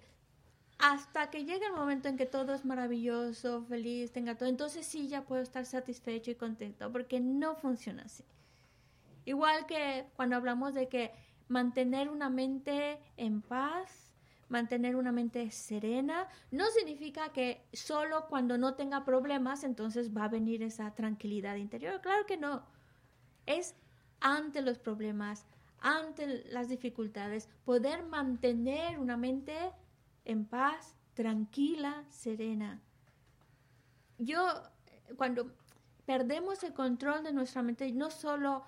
hasta que llegue el momento en que todo es maravilloso, feliz, tenga todo, entonces sí ya puedo estar satisfecho y contento, porque no funciona así. Igual que cuando hablamos de que mantener una mente en paz, mantener una mente serena, no significa que solo cuando no tenga problemas entonces va a venir esa tranquilidad interior. Claro que no. Es ante los problemas, ante las dificultades, poder mantener una mente en paz, tranquila, serena. Yo, cuando perdemos el control de nuestra mente, no solo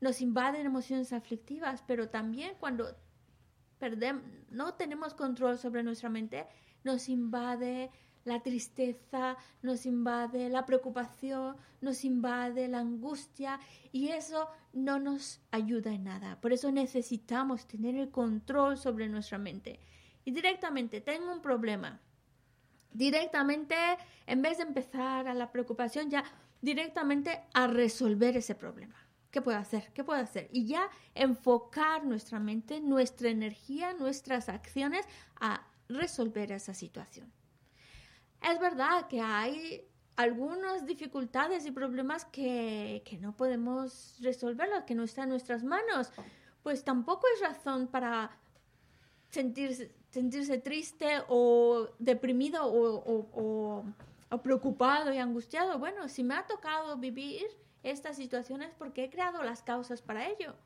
nos invaden emociones aflictivas, pero también cuando perdemos, no tenemos control sobre nuestra mente, nos invade la tristeza, nos invade la preocupación, nos invade la angustia y eso no nos ayuda en nada. Por eso necesitamos tener el control sobre nuestra mente. Y directamente, tengo un problema. Directamente, en vez de empezar a la preocupación, ya directamente a resolver ese problema. ¿Qué puedo hacer? ¿Qué puedo hacer? Y ya enfocar nuestra mente, nuestra energía, nuestras acciones a resolver esa situación. Es verdad que hay algunas dificultades y problemas que, que no podemos resolverlos, que no están en nuestras manos. Pues tampoco es razón para sentirse, sentirse triste o deprimido o, o, o, o preocupado y angustiado. Bueno, si me ha tocado vivir estas situaciones porque he creado las causas para ello.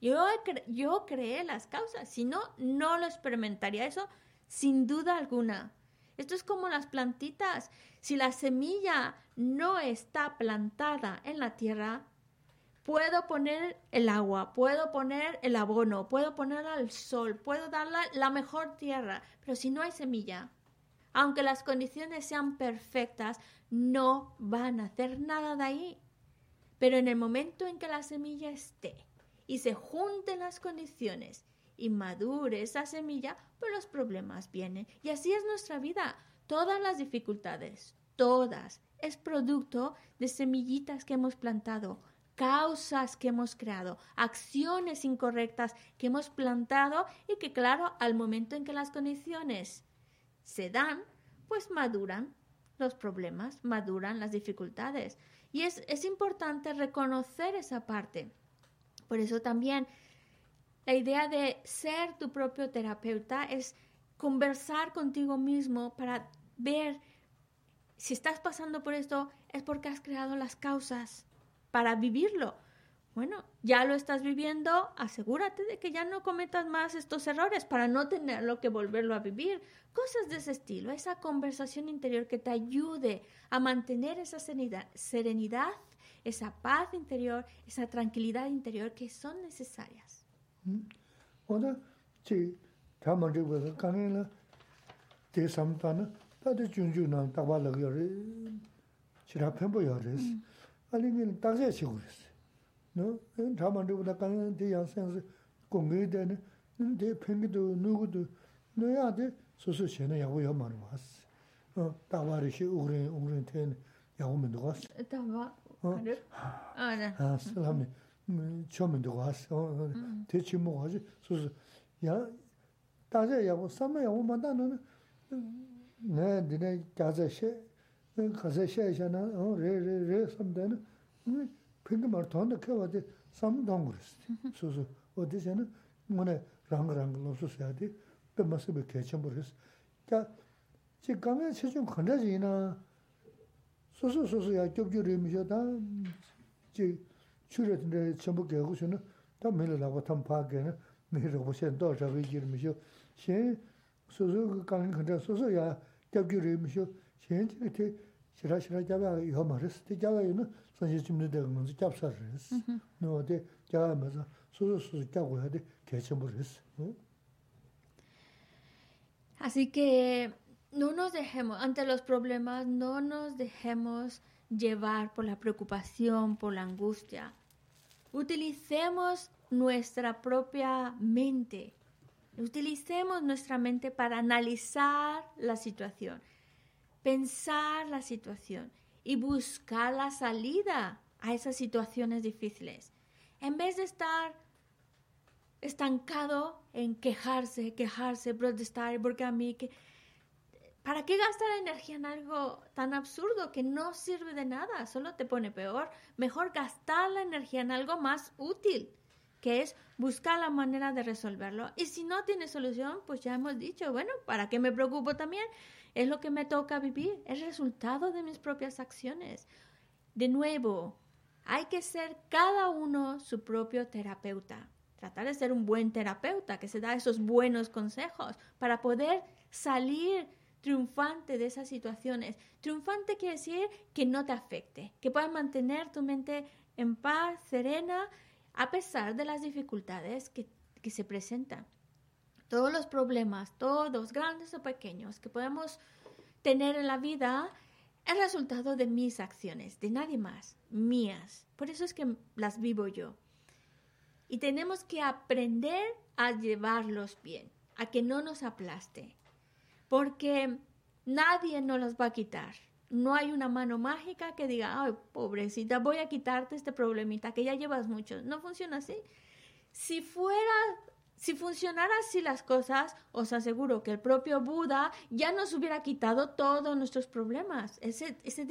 Yo, cre yo creé las causas, si no, no lo experimentaría eso sin duda alguna. Esto es como las plantitas. Si la semilla no está plantada en la tierra, puedo poner el agua, puedo poner el abono, puedo poner al sol, puedo darle la mejor tierra, pero si no hay semilla, aunque las condiciones sean perfectas, no van a hacer nada de ahí. Pero en el momento en que la semilla esté y se junten las condiciones y madure esa semilla, pues los problemas vienen. Y así es nuestra vida. Todas las dificultades, todas, es producto de semillitas que hemos plantado, causas que hemos creado, acciones incorrectas que hemos plantado y que, claro, al momento en que las condiciones se dan, pues maduran los problemas, maduran las dificultades. Y es, es importante reconocer esa parte. Por eso también la idea de ser tu propio terapeuta es conversar contigo mismo para ver si estás pasando por esto es porque has creado las causas para vivirlo. Bueno, ya lo estás viviendo, asegúrate de que ya no cometas más estos errores para no tenerlo que volverlo a vivir. Cosas de ese estilo, esa conversación interior que te ayude a mantener esa serenidad, serenidad esa paz interior, esa tranquilidad interior que son necesarias. Chira pembo yore. Alingin tagse sigures. no chaman de da kan de yang sen se gong ge de ne de peng de nu gu de no ya de so so chen ya wo ya ma ro was 어 다와리 시 우리 우리 텐 야 오면 도 was da wa ah ne 아 살람이 처음에 도 was 어 대치 뭐 하지 so so 야 다제 야 삼매 야 오면 다는 네 디네 가제 셰 가제 셰 샤나 어 레레레 섬데는 핑크 말 돈도 켜와데 삼동 그랬어. 소소 어디서는 뭐네 랑랑 로소서야 돼. 뱀마스베 개천 버렸어. 자, 지 강에 최종 건자지나 소소 소소 야 겹겹이 미셔다. 지 출했는데 전부 개고서는 다 밀으라고 탐 파게는 매를 보셔 더 저기 기르미셔. 신 소소 그 강에 건자 소소 야 겹겹이 미셔. 신 이렇게 시라 시라 잡아 이거 말했을 때 잡아요는 사실 좀 내가 먼저 잡사를 했어. 너 어디 잡아면서 소소 소소 잡고 해야 돼. 개천을 했어. 응? Así que no nos dejemos, ante los problemas, no nos dejemos llevar por la preocupación, por la angustia. Utilicemos nuestra propia mente. Utilicemos nuestra mente para analizar la situación, pensar la situación y buscar la salida a esas situaciones difíciles. En vez de estar estancado en quejarse, quejarse, protestar, porque a mí que... ¿Para qué gastar energía en algo tan absurdo que no sirve de nada? Solo te pone peor. Mejor gastar la energía en algo más útil, que es buscar la manera de resolverlo. Y si no tiene solución, pues ya hemos dicho, bueno, ¿para qué me preocupo también? Es lo que me toca vivir, es resultado de mis propias acciones. De nuevo, hay que ser cada uno su propio terapeuta tratar de ser un buen terapeuta que se da esos buenos consejos para poder salir triunfante de esas situaciones. Triunfante quiere decir que no te afecte, que puedas mantener tu mente en paz, serena, a pesar de las dificultades que, que se presentan. Todos los problemas, todos, grandes o pequeños, que podemos tener en la vida, es resultado de mis acciones, de nadie más, mías. Por eso es que las vivo yo. Y tenemos que aprender a llevarlos bien, a que no nos aplaste, porque nadie nos los va a quitar. No hay una mano mágica que diga, ay, pobrecita, voy a quitarte este problemita que ya llevas mucho. No funciona así. Si fuera, si funcionara así las cosas, os aseguro que el propio Buda ya nos hubiera quitado todos nuestros problemas. Ese, ese,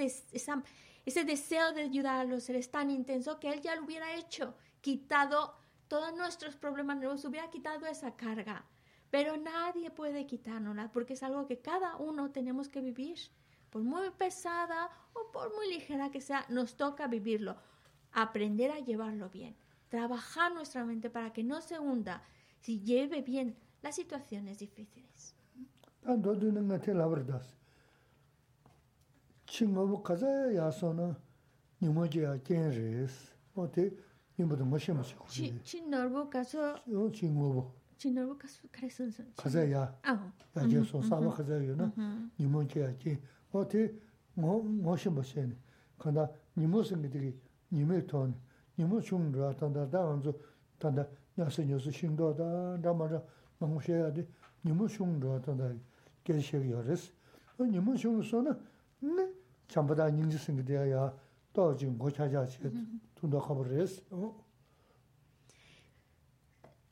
ese deseo de ayudar a los seres tan intenso que él ya lo hubiera hecho, quitado todos nuestros problemas, nos hubiera quitado esa carga. Pero nadie puede quitárnosla porque es algo que cada uno tenemos que vivir. Por muy pesada o por muy ligera que sea, nos toca vivirlo. Aprender a llevarlo bien. Trabajar nuestra mente para que no se hunda, si lleve bien las situaciones difíciles. Tanto de una te la verdad. Chingo bu kaza ya sona nimo je ya kenres. Ote nimo de moshe moshe. Chingo bu kaza. Yo chingo bu. Chingo bu kaza kresun sun. Kaza ya. Ah. Ya je so sa ba kaza yo na. Nimo je ya ke. Ote mo moshe moshe ne. Kanda nimo sing de nimo ton. Nimo chung ra tanda da anzo tanda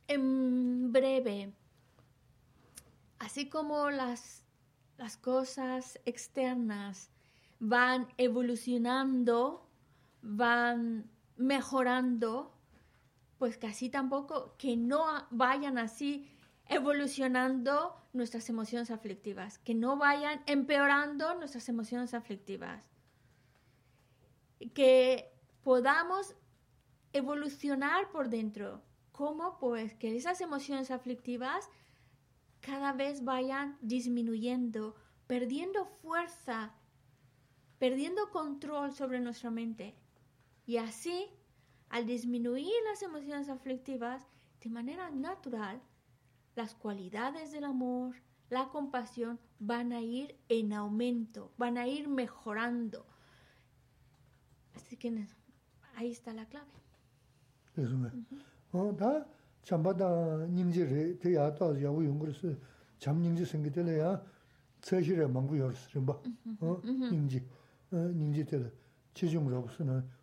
En breve, así como las, las cosas externas van evolucionando, van mejorando, pues casi tampoco que no vayan así evolucionando nuestras emociones aflictivas, que no vayan empeorando nuestras emociones aflictivas. Que podamos evolucionar por dentro. ¿Cómo? Pues que esas emociones aflictivas cada vez vayan disminuyendo, perdiendo fuerza, perdiendo control sobre nuestra mente. Y así, al disminuir las emociones aflictivas, de manera natural, las cualidades del amor, la compasión van a ir en aumento, van a ir mejorando. Así que ahí está la clave. Eso me. Chi jung ro su na shi de ya mang bu yor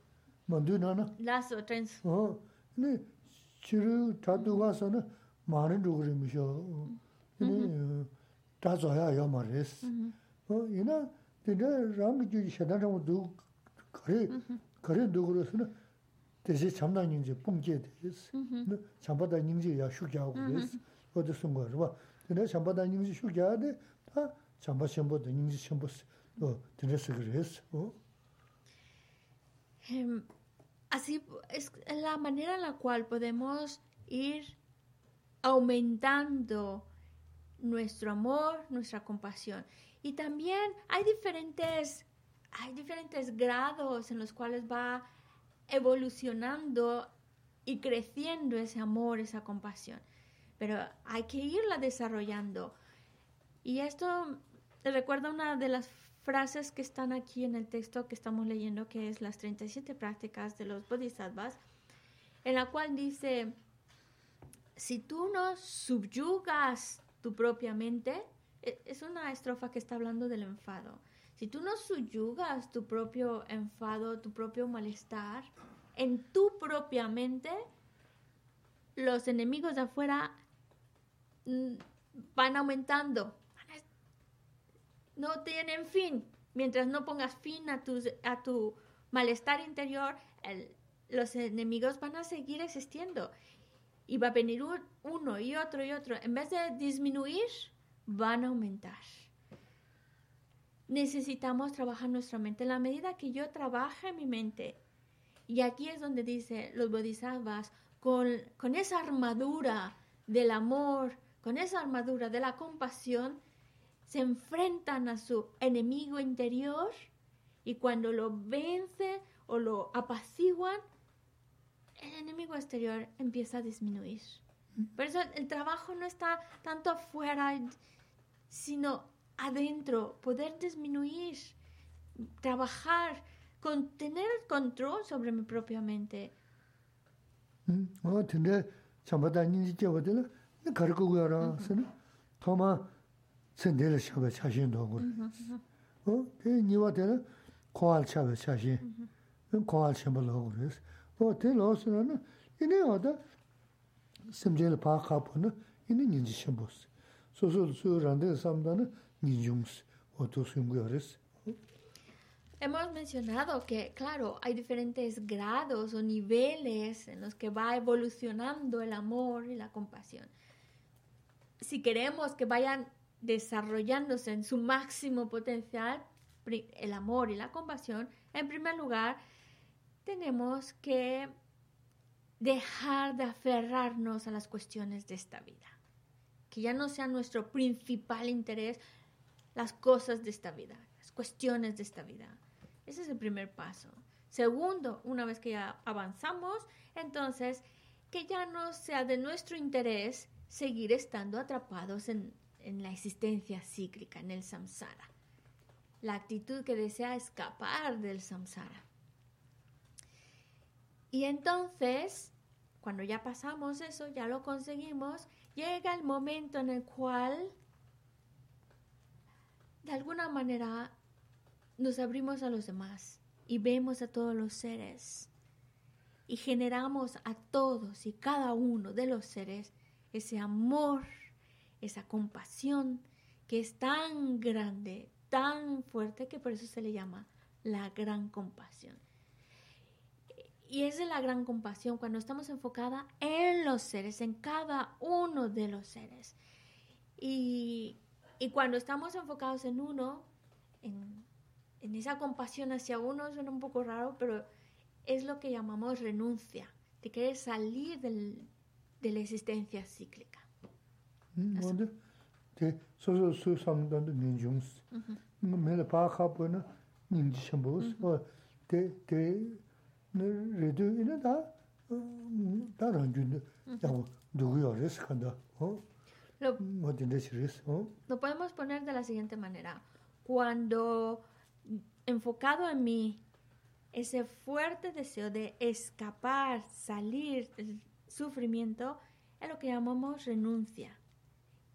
mandu na na. Laso tensu. Oh, ne chiru tatu wasa na maani dhukri misho. Ne tazo ya ya ma res. Oh, ina dina rangi juji shana rangu du kari, kari dhukri su na desi chamda nyingzi pungje desi. Chambada nyingzi ya shukya gu desi. Oda sunga rwa. Dina chambada nyingzi shukya de ta chamba chenpo da nyingzi chenpo dina sikri res. Oh. Así es la manera en la cual podemos ir aumentando nuestro amor, nuestra compasión. Y también hay diferentes, hay diferentes grados en los cuales va evolucionando y creciendo ese amor, esa compasión. Pero hay que irla desarrollando. Y esto recuerda una de las frases que están aquí en el texto que estamos leyendo, que es las 37 prácticas de los bodhisattvas, en la cual dice, si tú no subyugas tu propia mente, e- es una estrofa que está hablando del enfado. Si tú no subyugas tu propio enfado, tu propio malestar, en tu propia mente, los enemigos de afuera mm, van aumentando, no tienen fin. Mientras no pongas fin a tu, a tu malestar interior, los enemigos van a seguir existiendo. Y va a venir un- uno y otro y otro. En vez de disminuir, van a aumentar. Necesitamos trabajar nuestra mente. En la medida que yo trabaje mi mente, y aquí es donde dice los bodhisattvas, con, con esa armadura del amor, con esa armadura de la compasión, se enfrentan a su enemigo interior y cuando lo vencen o lo apaciguan, el enemigo exterior empieza a disminuir. Por eso el trabajo no está tanto afuera, sino adentro, poder disminuir, trabajar, con tener el control sobre mi propia mente. 음, 어, tsendele chashin. O, mm-hmm. oh, te niwa chashin. Mm-hmm. O, oh, te oda paa na, ine ninji shambos. Soso su rande samda na, oh, o. Hemos mencionado que, claro, hay diferentes grados o niveles en los que va evolucionando el amor y la compasión. Si queremos que vayan desarrollándose en su máximo potencial, el amor y la compasión, en primer lugar, tenemos que dejar de aferrarnos a las cuestiones de esta vida. Que ya no sea nuestro principal interés las cosas de esta vida, las cuestiones de esta vida. Ese es el primer paso. Segundo, una vez que ya avanzamos, entonces que ya no sea de nuestro interés seguir estando atrapados en, en la existencia cíclica, en el samsara. La actitud que desea escapar del samsara. Y entonces, cuando ya pasamos eso, ya lo conseguimos, llega el momento en el cual, de alguna manera, nos abrimos a los demás y vemos a todos los seres y generamos a todos y cada uno de los seres ese amor, esa compasión que es tan grande, tan fuerte que por eso se le llama la gran compasión. Y es de la gran compasión cuando estamos enfocada en los seres, en cada uno de los seres. Y, y cuando estamos enfocados en uno, en, esa compasión hacia uno, suena un poco raro, pero es lo que llamamos renuncia, de querer salir del- de la existencia cíclica. 음, 근데 대 소소 수 삼단도 민중스. 음, 매일 파카보는 님지 쳔보스. 어, 대대 레드 이나다 다른 준 야고 누구요? 레스 간다. 어? Lo, 뭐 딘데시레스. 어? lo podemos poner de la siguiente manera. Cuando enfocado en mí, ese fuerte deseo de escapar, salir del sufrimiento, es lo que llamamos renuncia.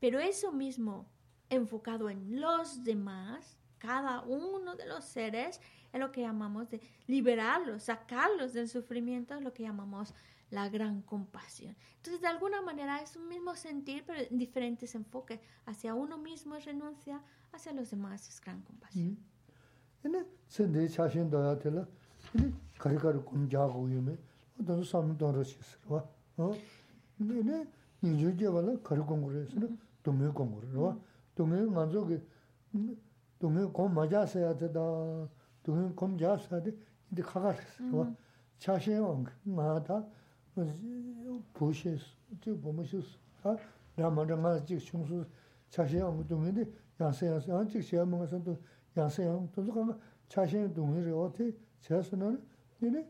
Pero eso mismo, enfocado en los demás, cada uno de los seres, es lo que llamamos de liberarlos, sacarlos del sufrimiento, es lo que llamamos la gran compasión. Entonces, de alguna manera es un mismo sentir, pero en diferentes enfoques. Hacia uno mismo es renuncia, hacia los demás es gran compasión. 부시 저 보면서 아 나만은 아직 충수 차시양 동인데 야세야세 아직 시험 먹어서 또 야세양 또 그거 차시양 동인이 어때 제가서는 얘네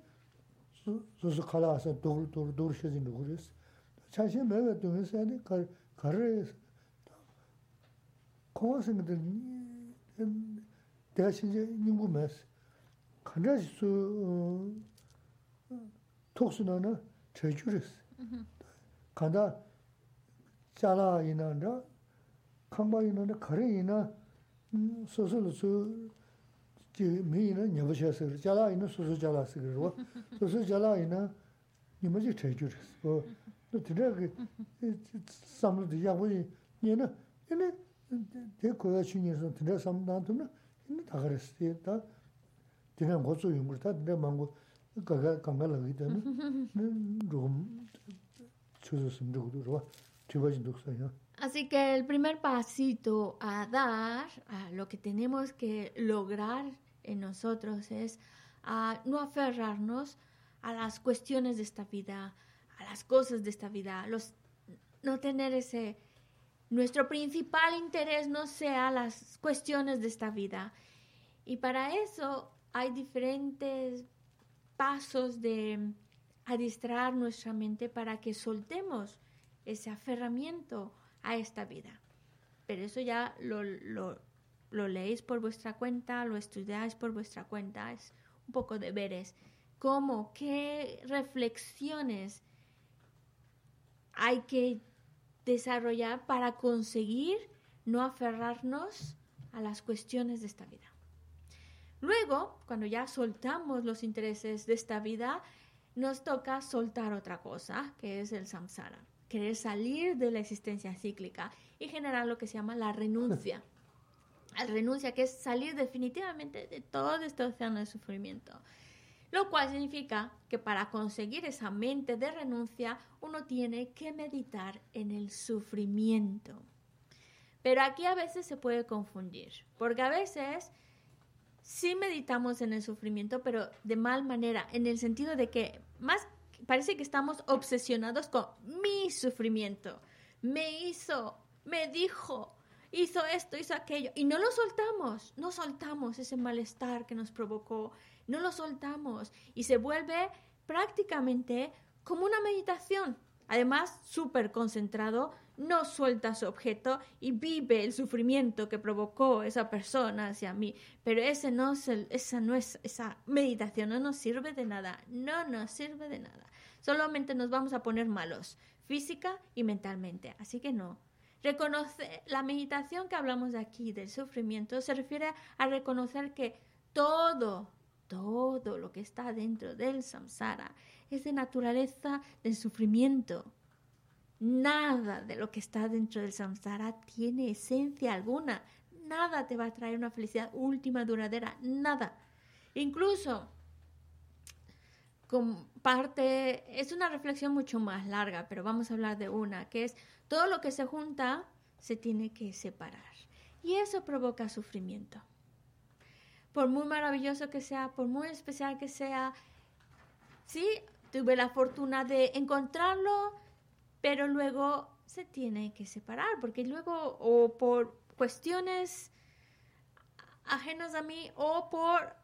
소소 칼아서 돌돌 돌셔진 거 그랬어 차시양 매가 동에서 아니 가 가르 코어 스인데 대신에 님구메스 간다스 톡스나나 제주르스 간다 자라 이나라 칸바 이나라 가레 이나 소소르스 지 미나 녀버셔서 자라 이나 소소 자라스 그러고 소소 자라 이나 니머지 제주르스 어또 드라게 삼르디 야보이 니나 얘네 대고야 신이서 드라 삼단도나 이나 다 그랬어 다 그냥 고소 용을 다 내가 망고 Así que el primer pasito a dar, a lo que tenemos que lograr en nosotros es a no aferrarnos a las cuestiones de esta vida, a las cosas de esta vida, los, no tener ese, nuestro principal interés no sea las cuestiones de esta vida. Y para eso hay diferentes pasos de adiestrar nuestra mente para que soltemos ese aferramiento a esta vida. Pero eso ya lo, lo, leéis por vuestra cuenta, lo estudiáis por vuestra cuenta, es un poco de veres. ¿Cómo? ¿Qué reflexiones hay que desarrollar para conseguir no aferrarnos a las cuestiones de esta vida? Luego, cuando ya soltamos los intereses de esta vida, nos toca soltar otra cosa, que es el samsara, querer salir de la existencia cíclica y generar lo que se llama la renuncia. La renuncia, que es salir definitivamente de todo este océano de sufrimiento. Lo cual significa que para conseguir esa mente de renuncia, uno tiene que meditar en el sufrimiento. Pero aquí a veces se puede confundir, porque a veces sí meditamos en el sufrimiento, pero de mal manera, en el sentido de que más parece que estamos obsesionados con mi sufrimiento. Me hizo, me dijo, hizo esto, hizo aquello, y no lo soltamos, no soltamos ese malestar que nos provocó, no lo soltamos, y se vuelve prácticamente como una meditación. Además, súper concentrado, no suelta su objeto y vive el sufrimiento que provocó esa persona hacia mí. Pero ese no es esa no es esa meditación, no nos sirve de nada, no nos sirve de nada. Solamente nos vamos a poner malos, física y mentalmente. Así que no. Reconoce la meditación que hablamos aquí del sufrimiento se refiere a reconocer que todo, todo lo que está dentro del samsara es de naturaleza del sufrimiento. Nada de lo que está dentro del samsara tiene esencia alguna. Nada te va a traer una felicidad última, duradera. Nada. Incluso, con parte, es una reflexión mucho más larga, pero vamos a hablar de una, que es todo lo que se junta se tiene que separar. Y eso provoca sufrimiento. Por muy maravilloso que sea, por muy especial que sea, sí, tuve la fortuna de encontrarlo, pero luego se tiene que separar, porque luego o por cuestiones ajenas a mí o por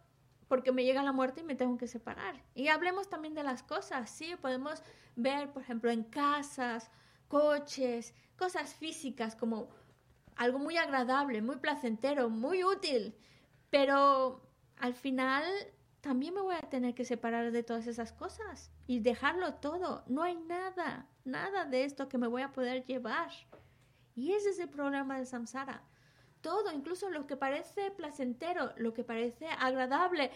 porque me llega la muerte y me tengo que separar. Y hablemos también de las cosas, sí, podemos ver, por ejemplo, en casas, coches, cosas físicas como algo muy agradable, muy placentero, muy útil, pero al final también me voy a tener que separar de todas esas cosas y dejarlo todo. No hay nada, nada de esto que me voy a poder llevar. Y ese es el problema de samsara. Todo, incluso lo que parece placentero, lo que parece agradable,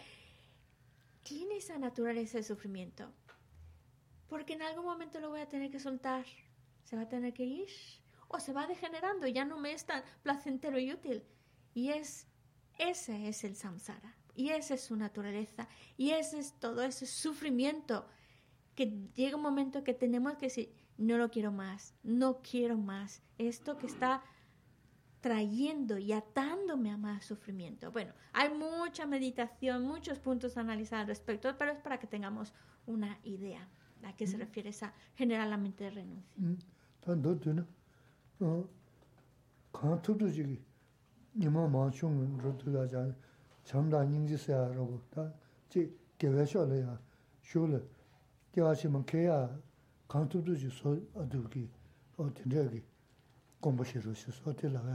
tiene esa naturaleza de sufrimiento. Porque en algún momento lo voy a tener que soltar. Se va a tener que ir. O se va degenerando, ya no me es tan placentero y útil. Y es, ese es el samsara. Y esa es su naturaleza. Y ese es todo ese sufrimiento. Que llega un momento que tenemos que decir, no lo quiero más, no quiero más. Esto que está trayendo y atándome a más sufrimiento. Bueno, hay mucha meditación, muchos puntos a analizar al respecto, pero es para que tengamos una idea a qué se refiere esa generalmente ya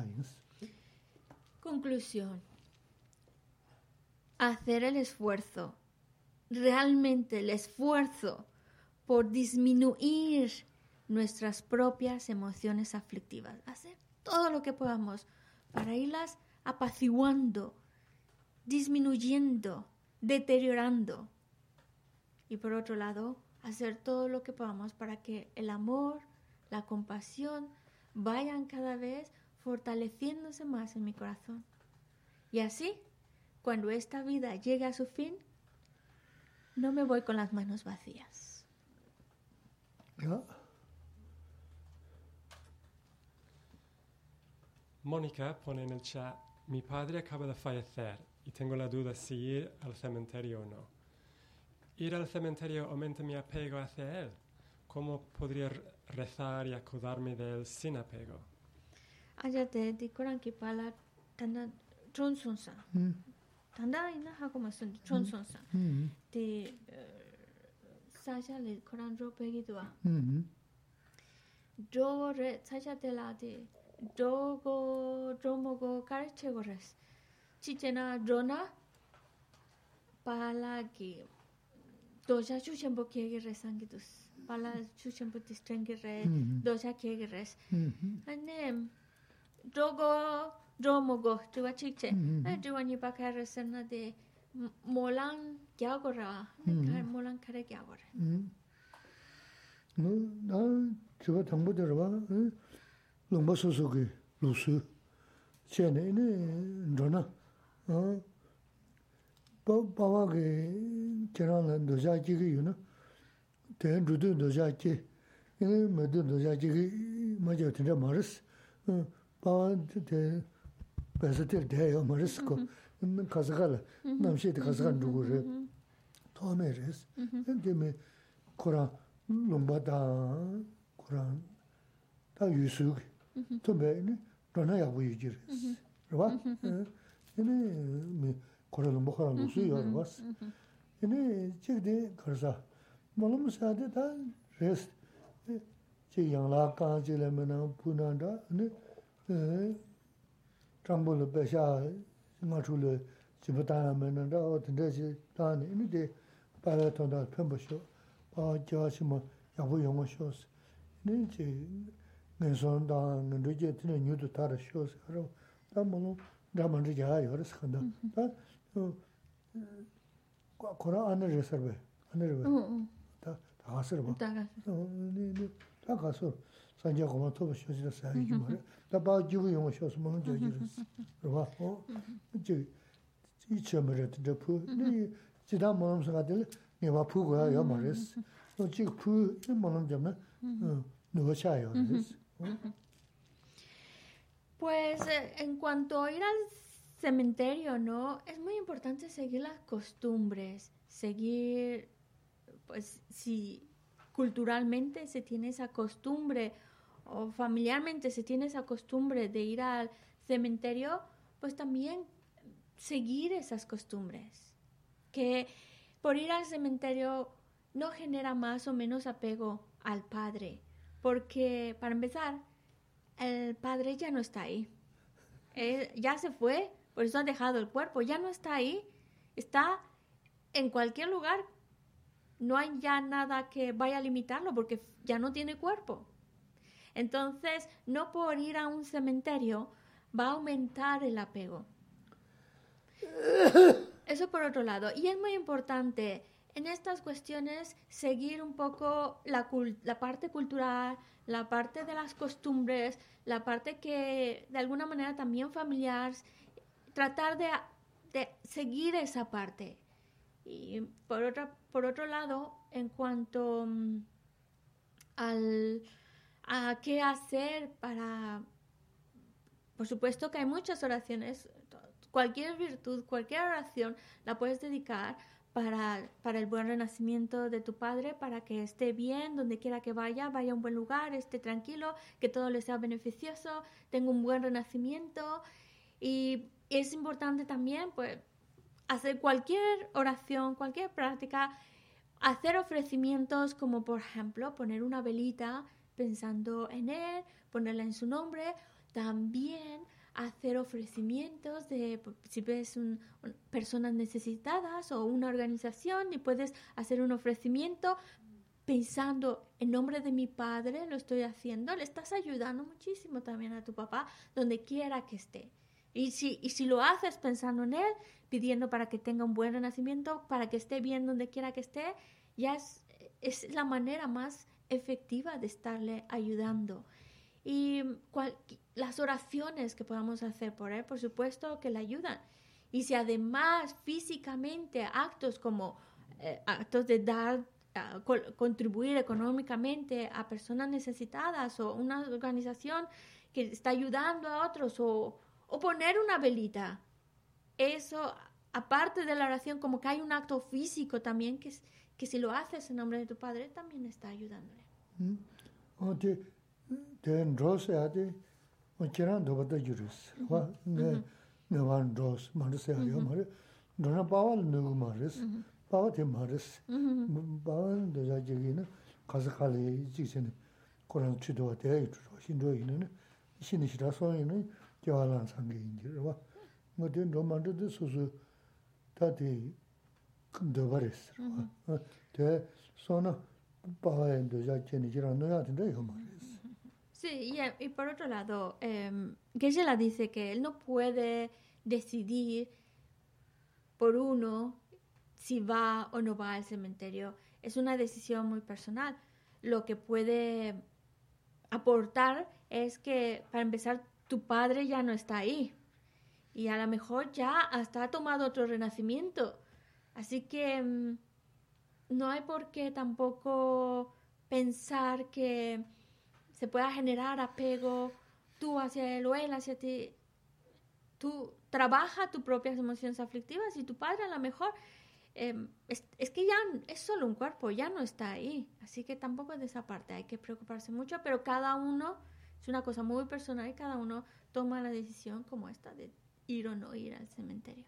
yins. Conclusión. Hacer el esfuerzo, realmente el esfuerzo por disminuir nuestras propias emociones aflictivas. Hacer todo lo que podamos para irlas apaciguando, disminuyendo, deteriorando. Y por otro lado, hacer todo lo que podamos para que el amor, la compasión vayan cada vez fortaleciéndose más en mi corazón. Y así, cuando esta vida llegue a su fin, no me voy con las manos vacías. Mónica pone en el chat, mi padre acaba de fallecer y tengo la duda si ir al cementerio o no. Ir al cementerio aumenta mi apego hacia él. ¿Cómo podría rezar y acordarme de él sin apego? Ayate di Koran ki pala tanda chonson sa. Tanda ina ha como son chonson sa. Di saja le Koran ro pegi dua. Do re saja de la di 저거 저뭐고 가르치고라스 치체나 조나 팔라기 도샤 추쳔보 케게레 상기도스 팔라 추쳔보 디스탱게레 도샤 케게레스 아네 저거 저뭐고 저와 치체 아 저와니 바카레스나데 몰랑 갸고라 몰랑 카레 갸고라 음. 너, 나, 저거 정보 들어봐. 응? lōngba sōsō kī lōsū. Chē nē, nē, rō na, bāwā kī kērā nā dōjā kī kī yu na, tēn rū dō dōjā kī, nē, mē dō dōjā kī kī mā chā tīndā mā rīs, bāwā tē, bēsā tē tē yō mā rīs kō, kāsā kā rā, nām shē tē kāsā kā rū kū rī, tō mē rīs, tē mē kōrā lōngba tā, kōrā tā yu sū kī, 투베니 돈나 야고 유지 그봐 이네 코로나 먹으라 무슨 요를 봤어 이네 지디 거사 몰음 사데 다 레스 제 양라 까지려면 분한다 네 정보를 배샤 맞출을 집다면은 다 어떤데 지 다니 이네 바라톤다 편보쇼 어 저시 뭐 야고 용어쇼스 네 nginsōn dā ngindō jē tīne nyūdō tāra shio sā rō, dā mō nō dā mā rī yā yō rā sā khanda, dā kōrā āna rī sā rā bē, āna rī bē, dā gā sā rā bā, dā gā sā rā, sā jā gō mā tō bā shio sī rā sā yā yī mā rā, dā bā jī wī yō ngā shio sā mā ngā jā jī rā sā, rā jī yī chā mā rā dā pū, jī dā mō nō sā gā dā ngā bā pū gō yā yō mā rā sā, jī pū, jī mō nō jā mā nō chā yō rā sā, Pues en cuanto a ir al cementerio, ¿no? Es muy importante seguir las costumbres, seguir, pues si culturalmente se tiene esa costumbre o familiarmente se tiene esa costumbre de ir al cementerio, pues también seguir esas costumbres. Que por ir al cementerio no genera más o menos apego al padre, porque para empezar, el padre ya no está ahí. Ya se fue, por eso ha dejado el cuerpo, ya no está ahí. Está en cualquier lugar no hay ya nada que vaya a limitarlo porque ya no tiene cuerpo. Entonces, no por ir a un cementerio va a aumentar el apego. Eso por otro lado. Y es muy importante en estas cuestiones seguir un poco la, la parte cultural, la parte de las costumbres, la parte que de alguna manera también familiar, tratar de, de seguir esa parte. Y por, otra, por otro lado, en cuanto mm, al, a qué hacer para... Por supuesto que hay muchas oraciones, cualquier virtud, cualquier oración la puedes dedicar para, para, el buen renacimiento de tu padre, para que esté bien donde quiera que vaya, vaya a un buen lugar, esté tranquilo, que todo le sea beneficioso, tenga un buen renacimiento. Y es importante también, pues, hacer cualquier oración, cualquier práctica, hacer ofrecimientos como, por ejemplo, poner una velita pensando en él, ponerla en su nombre, también hacer ofrecimientos de si ves personas necesitadas o una organización y puedes hacer un ofrecimiento pensando en nombre de mi padre lo estoy haciendo le estás ayudando muchísimo también a tu papá donde quiera que esté. Y si, y si lo haces pensando en él pidiendo para que tenga un buen renacimiento para que esté bien donde quiera que esté ya es, es la manera más efectiva de estarle ayudando y las oraciones que podamos hacer por él, por supuesto que le ayudan. Y si además físicamente actos como eh, actos de dar, ah, contribuir económicamente a personas necesitadas o una organización que está ayudando a otros o, o poner una velita, eso aparte de la oración como que hay un acto físico también que, que si lo haces en nombre de tu padre también está ayudándole. Mm. ten rōs ya di jirān dōba dā jirīs. Wā nē mm-hmm. wān rōs mārīs ya yō mārī, rōna bāwa nūgu mārīs, bāwa tī mārīs. Bāwa dōjā jirī na kāsā kāli jīg sēni kōrāng chidōwa tēyā yu chūrō, shindō yu nā, shīni shirā sō yu nā, jiwā lāng sāngi yin jirī wā. Ngā ten rō mārī dī sū sū tā tī dōba rīs. Mm-hmm. Tē sō na bāwa ya dōjā jirī jirān dōjā tī dā yō mārī. Sí, y, por otro lado, eh, la dice que él no puede decidir por uno si va o no va al cementerio. Es una decisión muy personal. Lo que puede aportar es que, para empezar, tu padre ya no está ahí. Y a lo mejor ya hasta ha tomado otro renacimiento. Así que mm, no hay por qué tampoco pensar que se pueda generar apego tú hacia él o él hacia ti. Tú trabaja tus propias emociones aflictivas y tu padre a lo mejor em, es, que ya es solo un cuerpo, ya no está ahí. Así que tampoco de esa parte hay que preocuparse mucho, pero cada uno es una cosa muy personal y cada uno toma la decisión como esta de ir o no ir al cementerio.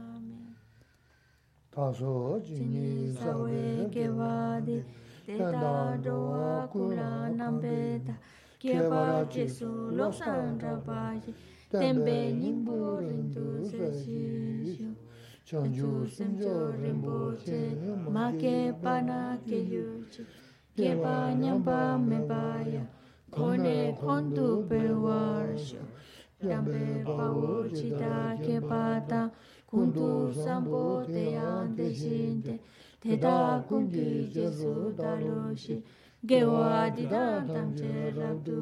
다소 진이 사웨 게와데 데다도와 쿠라남베다. 게바라 제수 로산다바지 템베 닝부린도 세시쇼 전주 심조 림보체 마케 파나 케유치 게바 냠바 메바야. 코네 콘두 베와르쇼 냠베 바오치다 게바다 kundu sambo teyan deshinte, teta kungi jesu daloshi, gewa didan tamche rabdu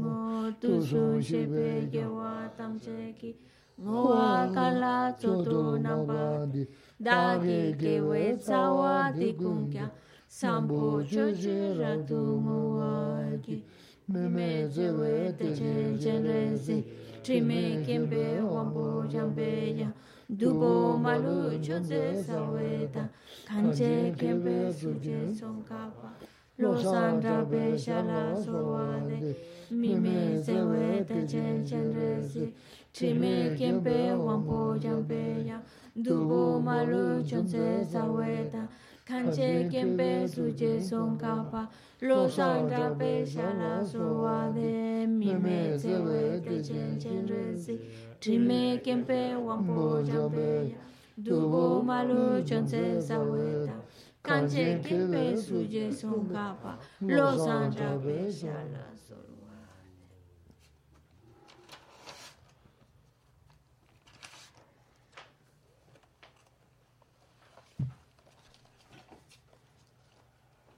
ngo, tusun shebe gewa tamche ki, ngowa kala tsoto nambadi, dagi gewe tsawa di kungya, sambo choche rabdu ngowa ki, mime zewe teche jenrezi, trime kembe wambo jambe ya, dupo malu chodze saweta kanche kempe suje songkapa losan rabe shala sowane mime sewe tachen chenresi trime kempe wampo jampe ya dupo malu chodze saweta kanche kempe suje songkapa losan rabe shala sowane mime sewe tachen chenresi Chime kempe wampo jambe dubo malu chonse saweta kanche kempe suje sunkapa lo sanja beshala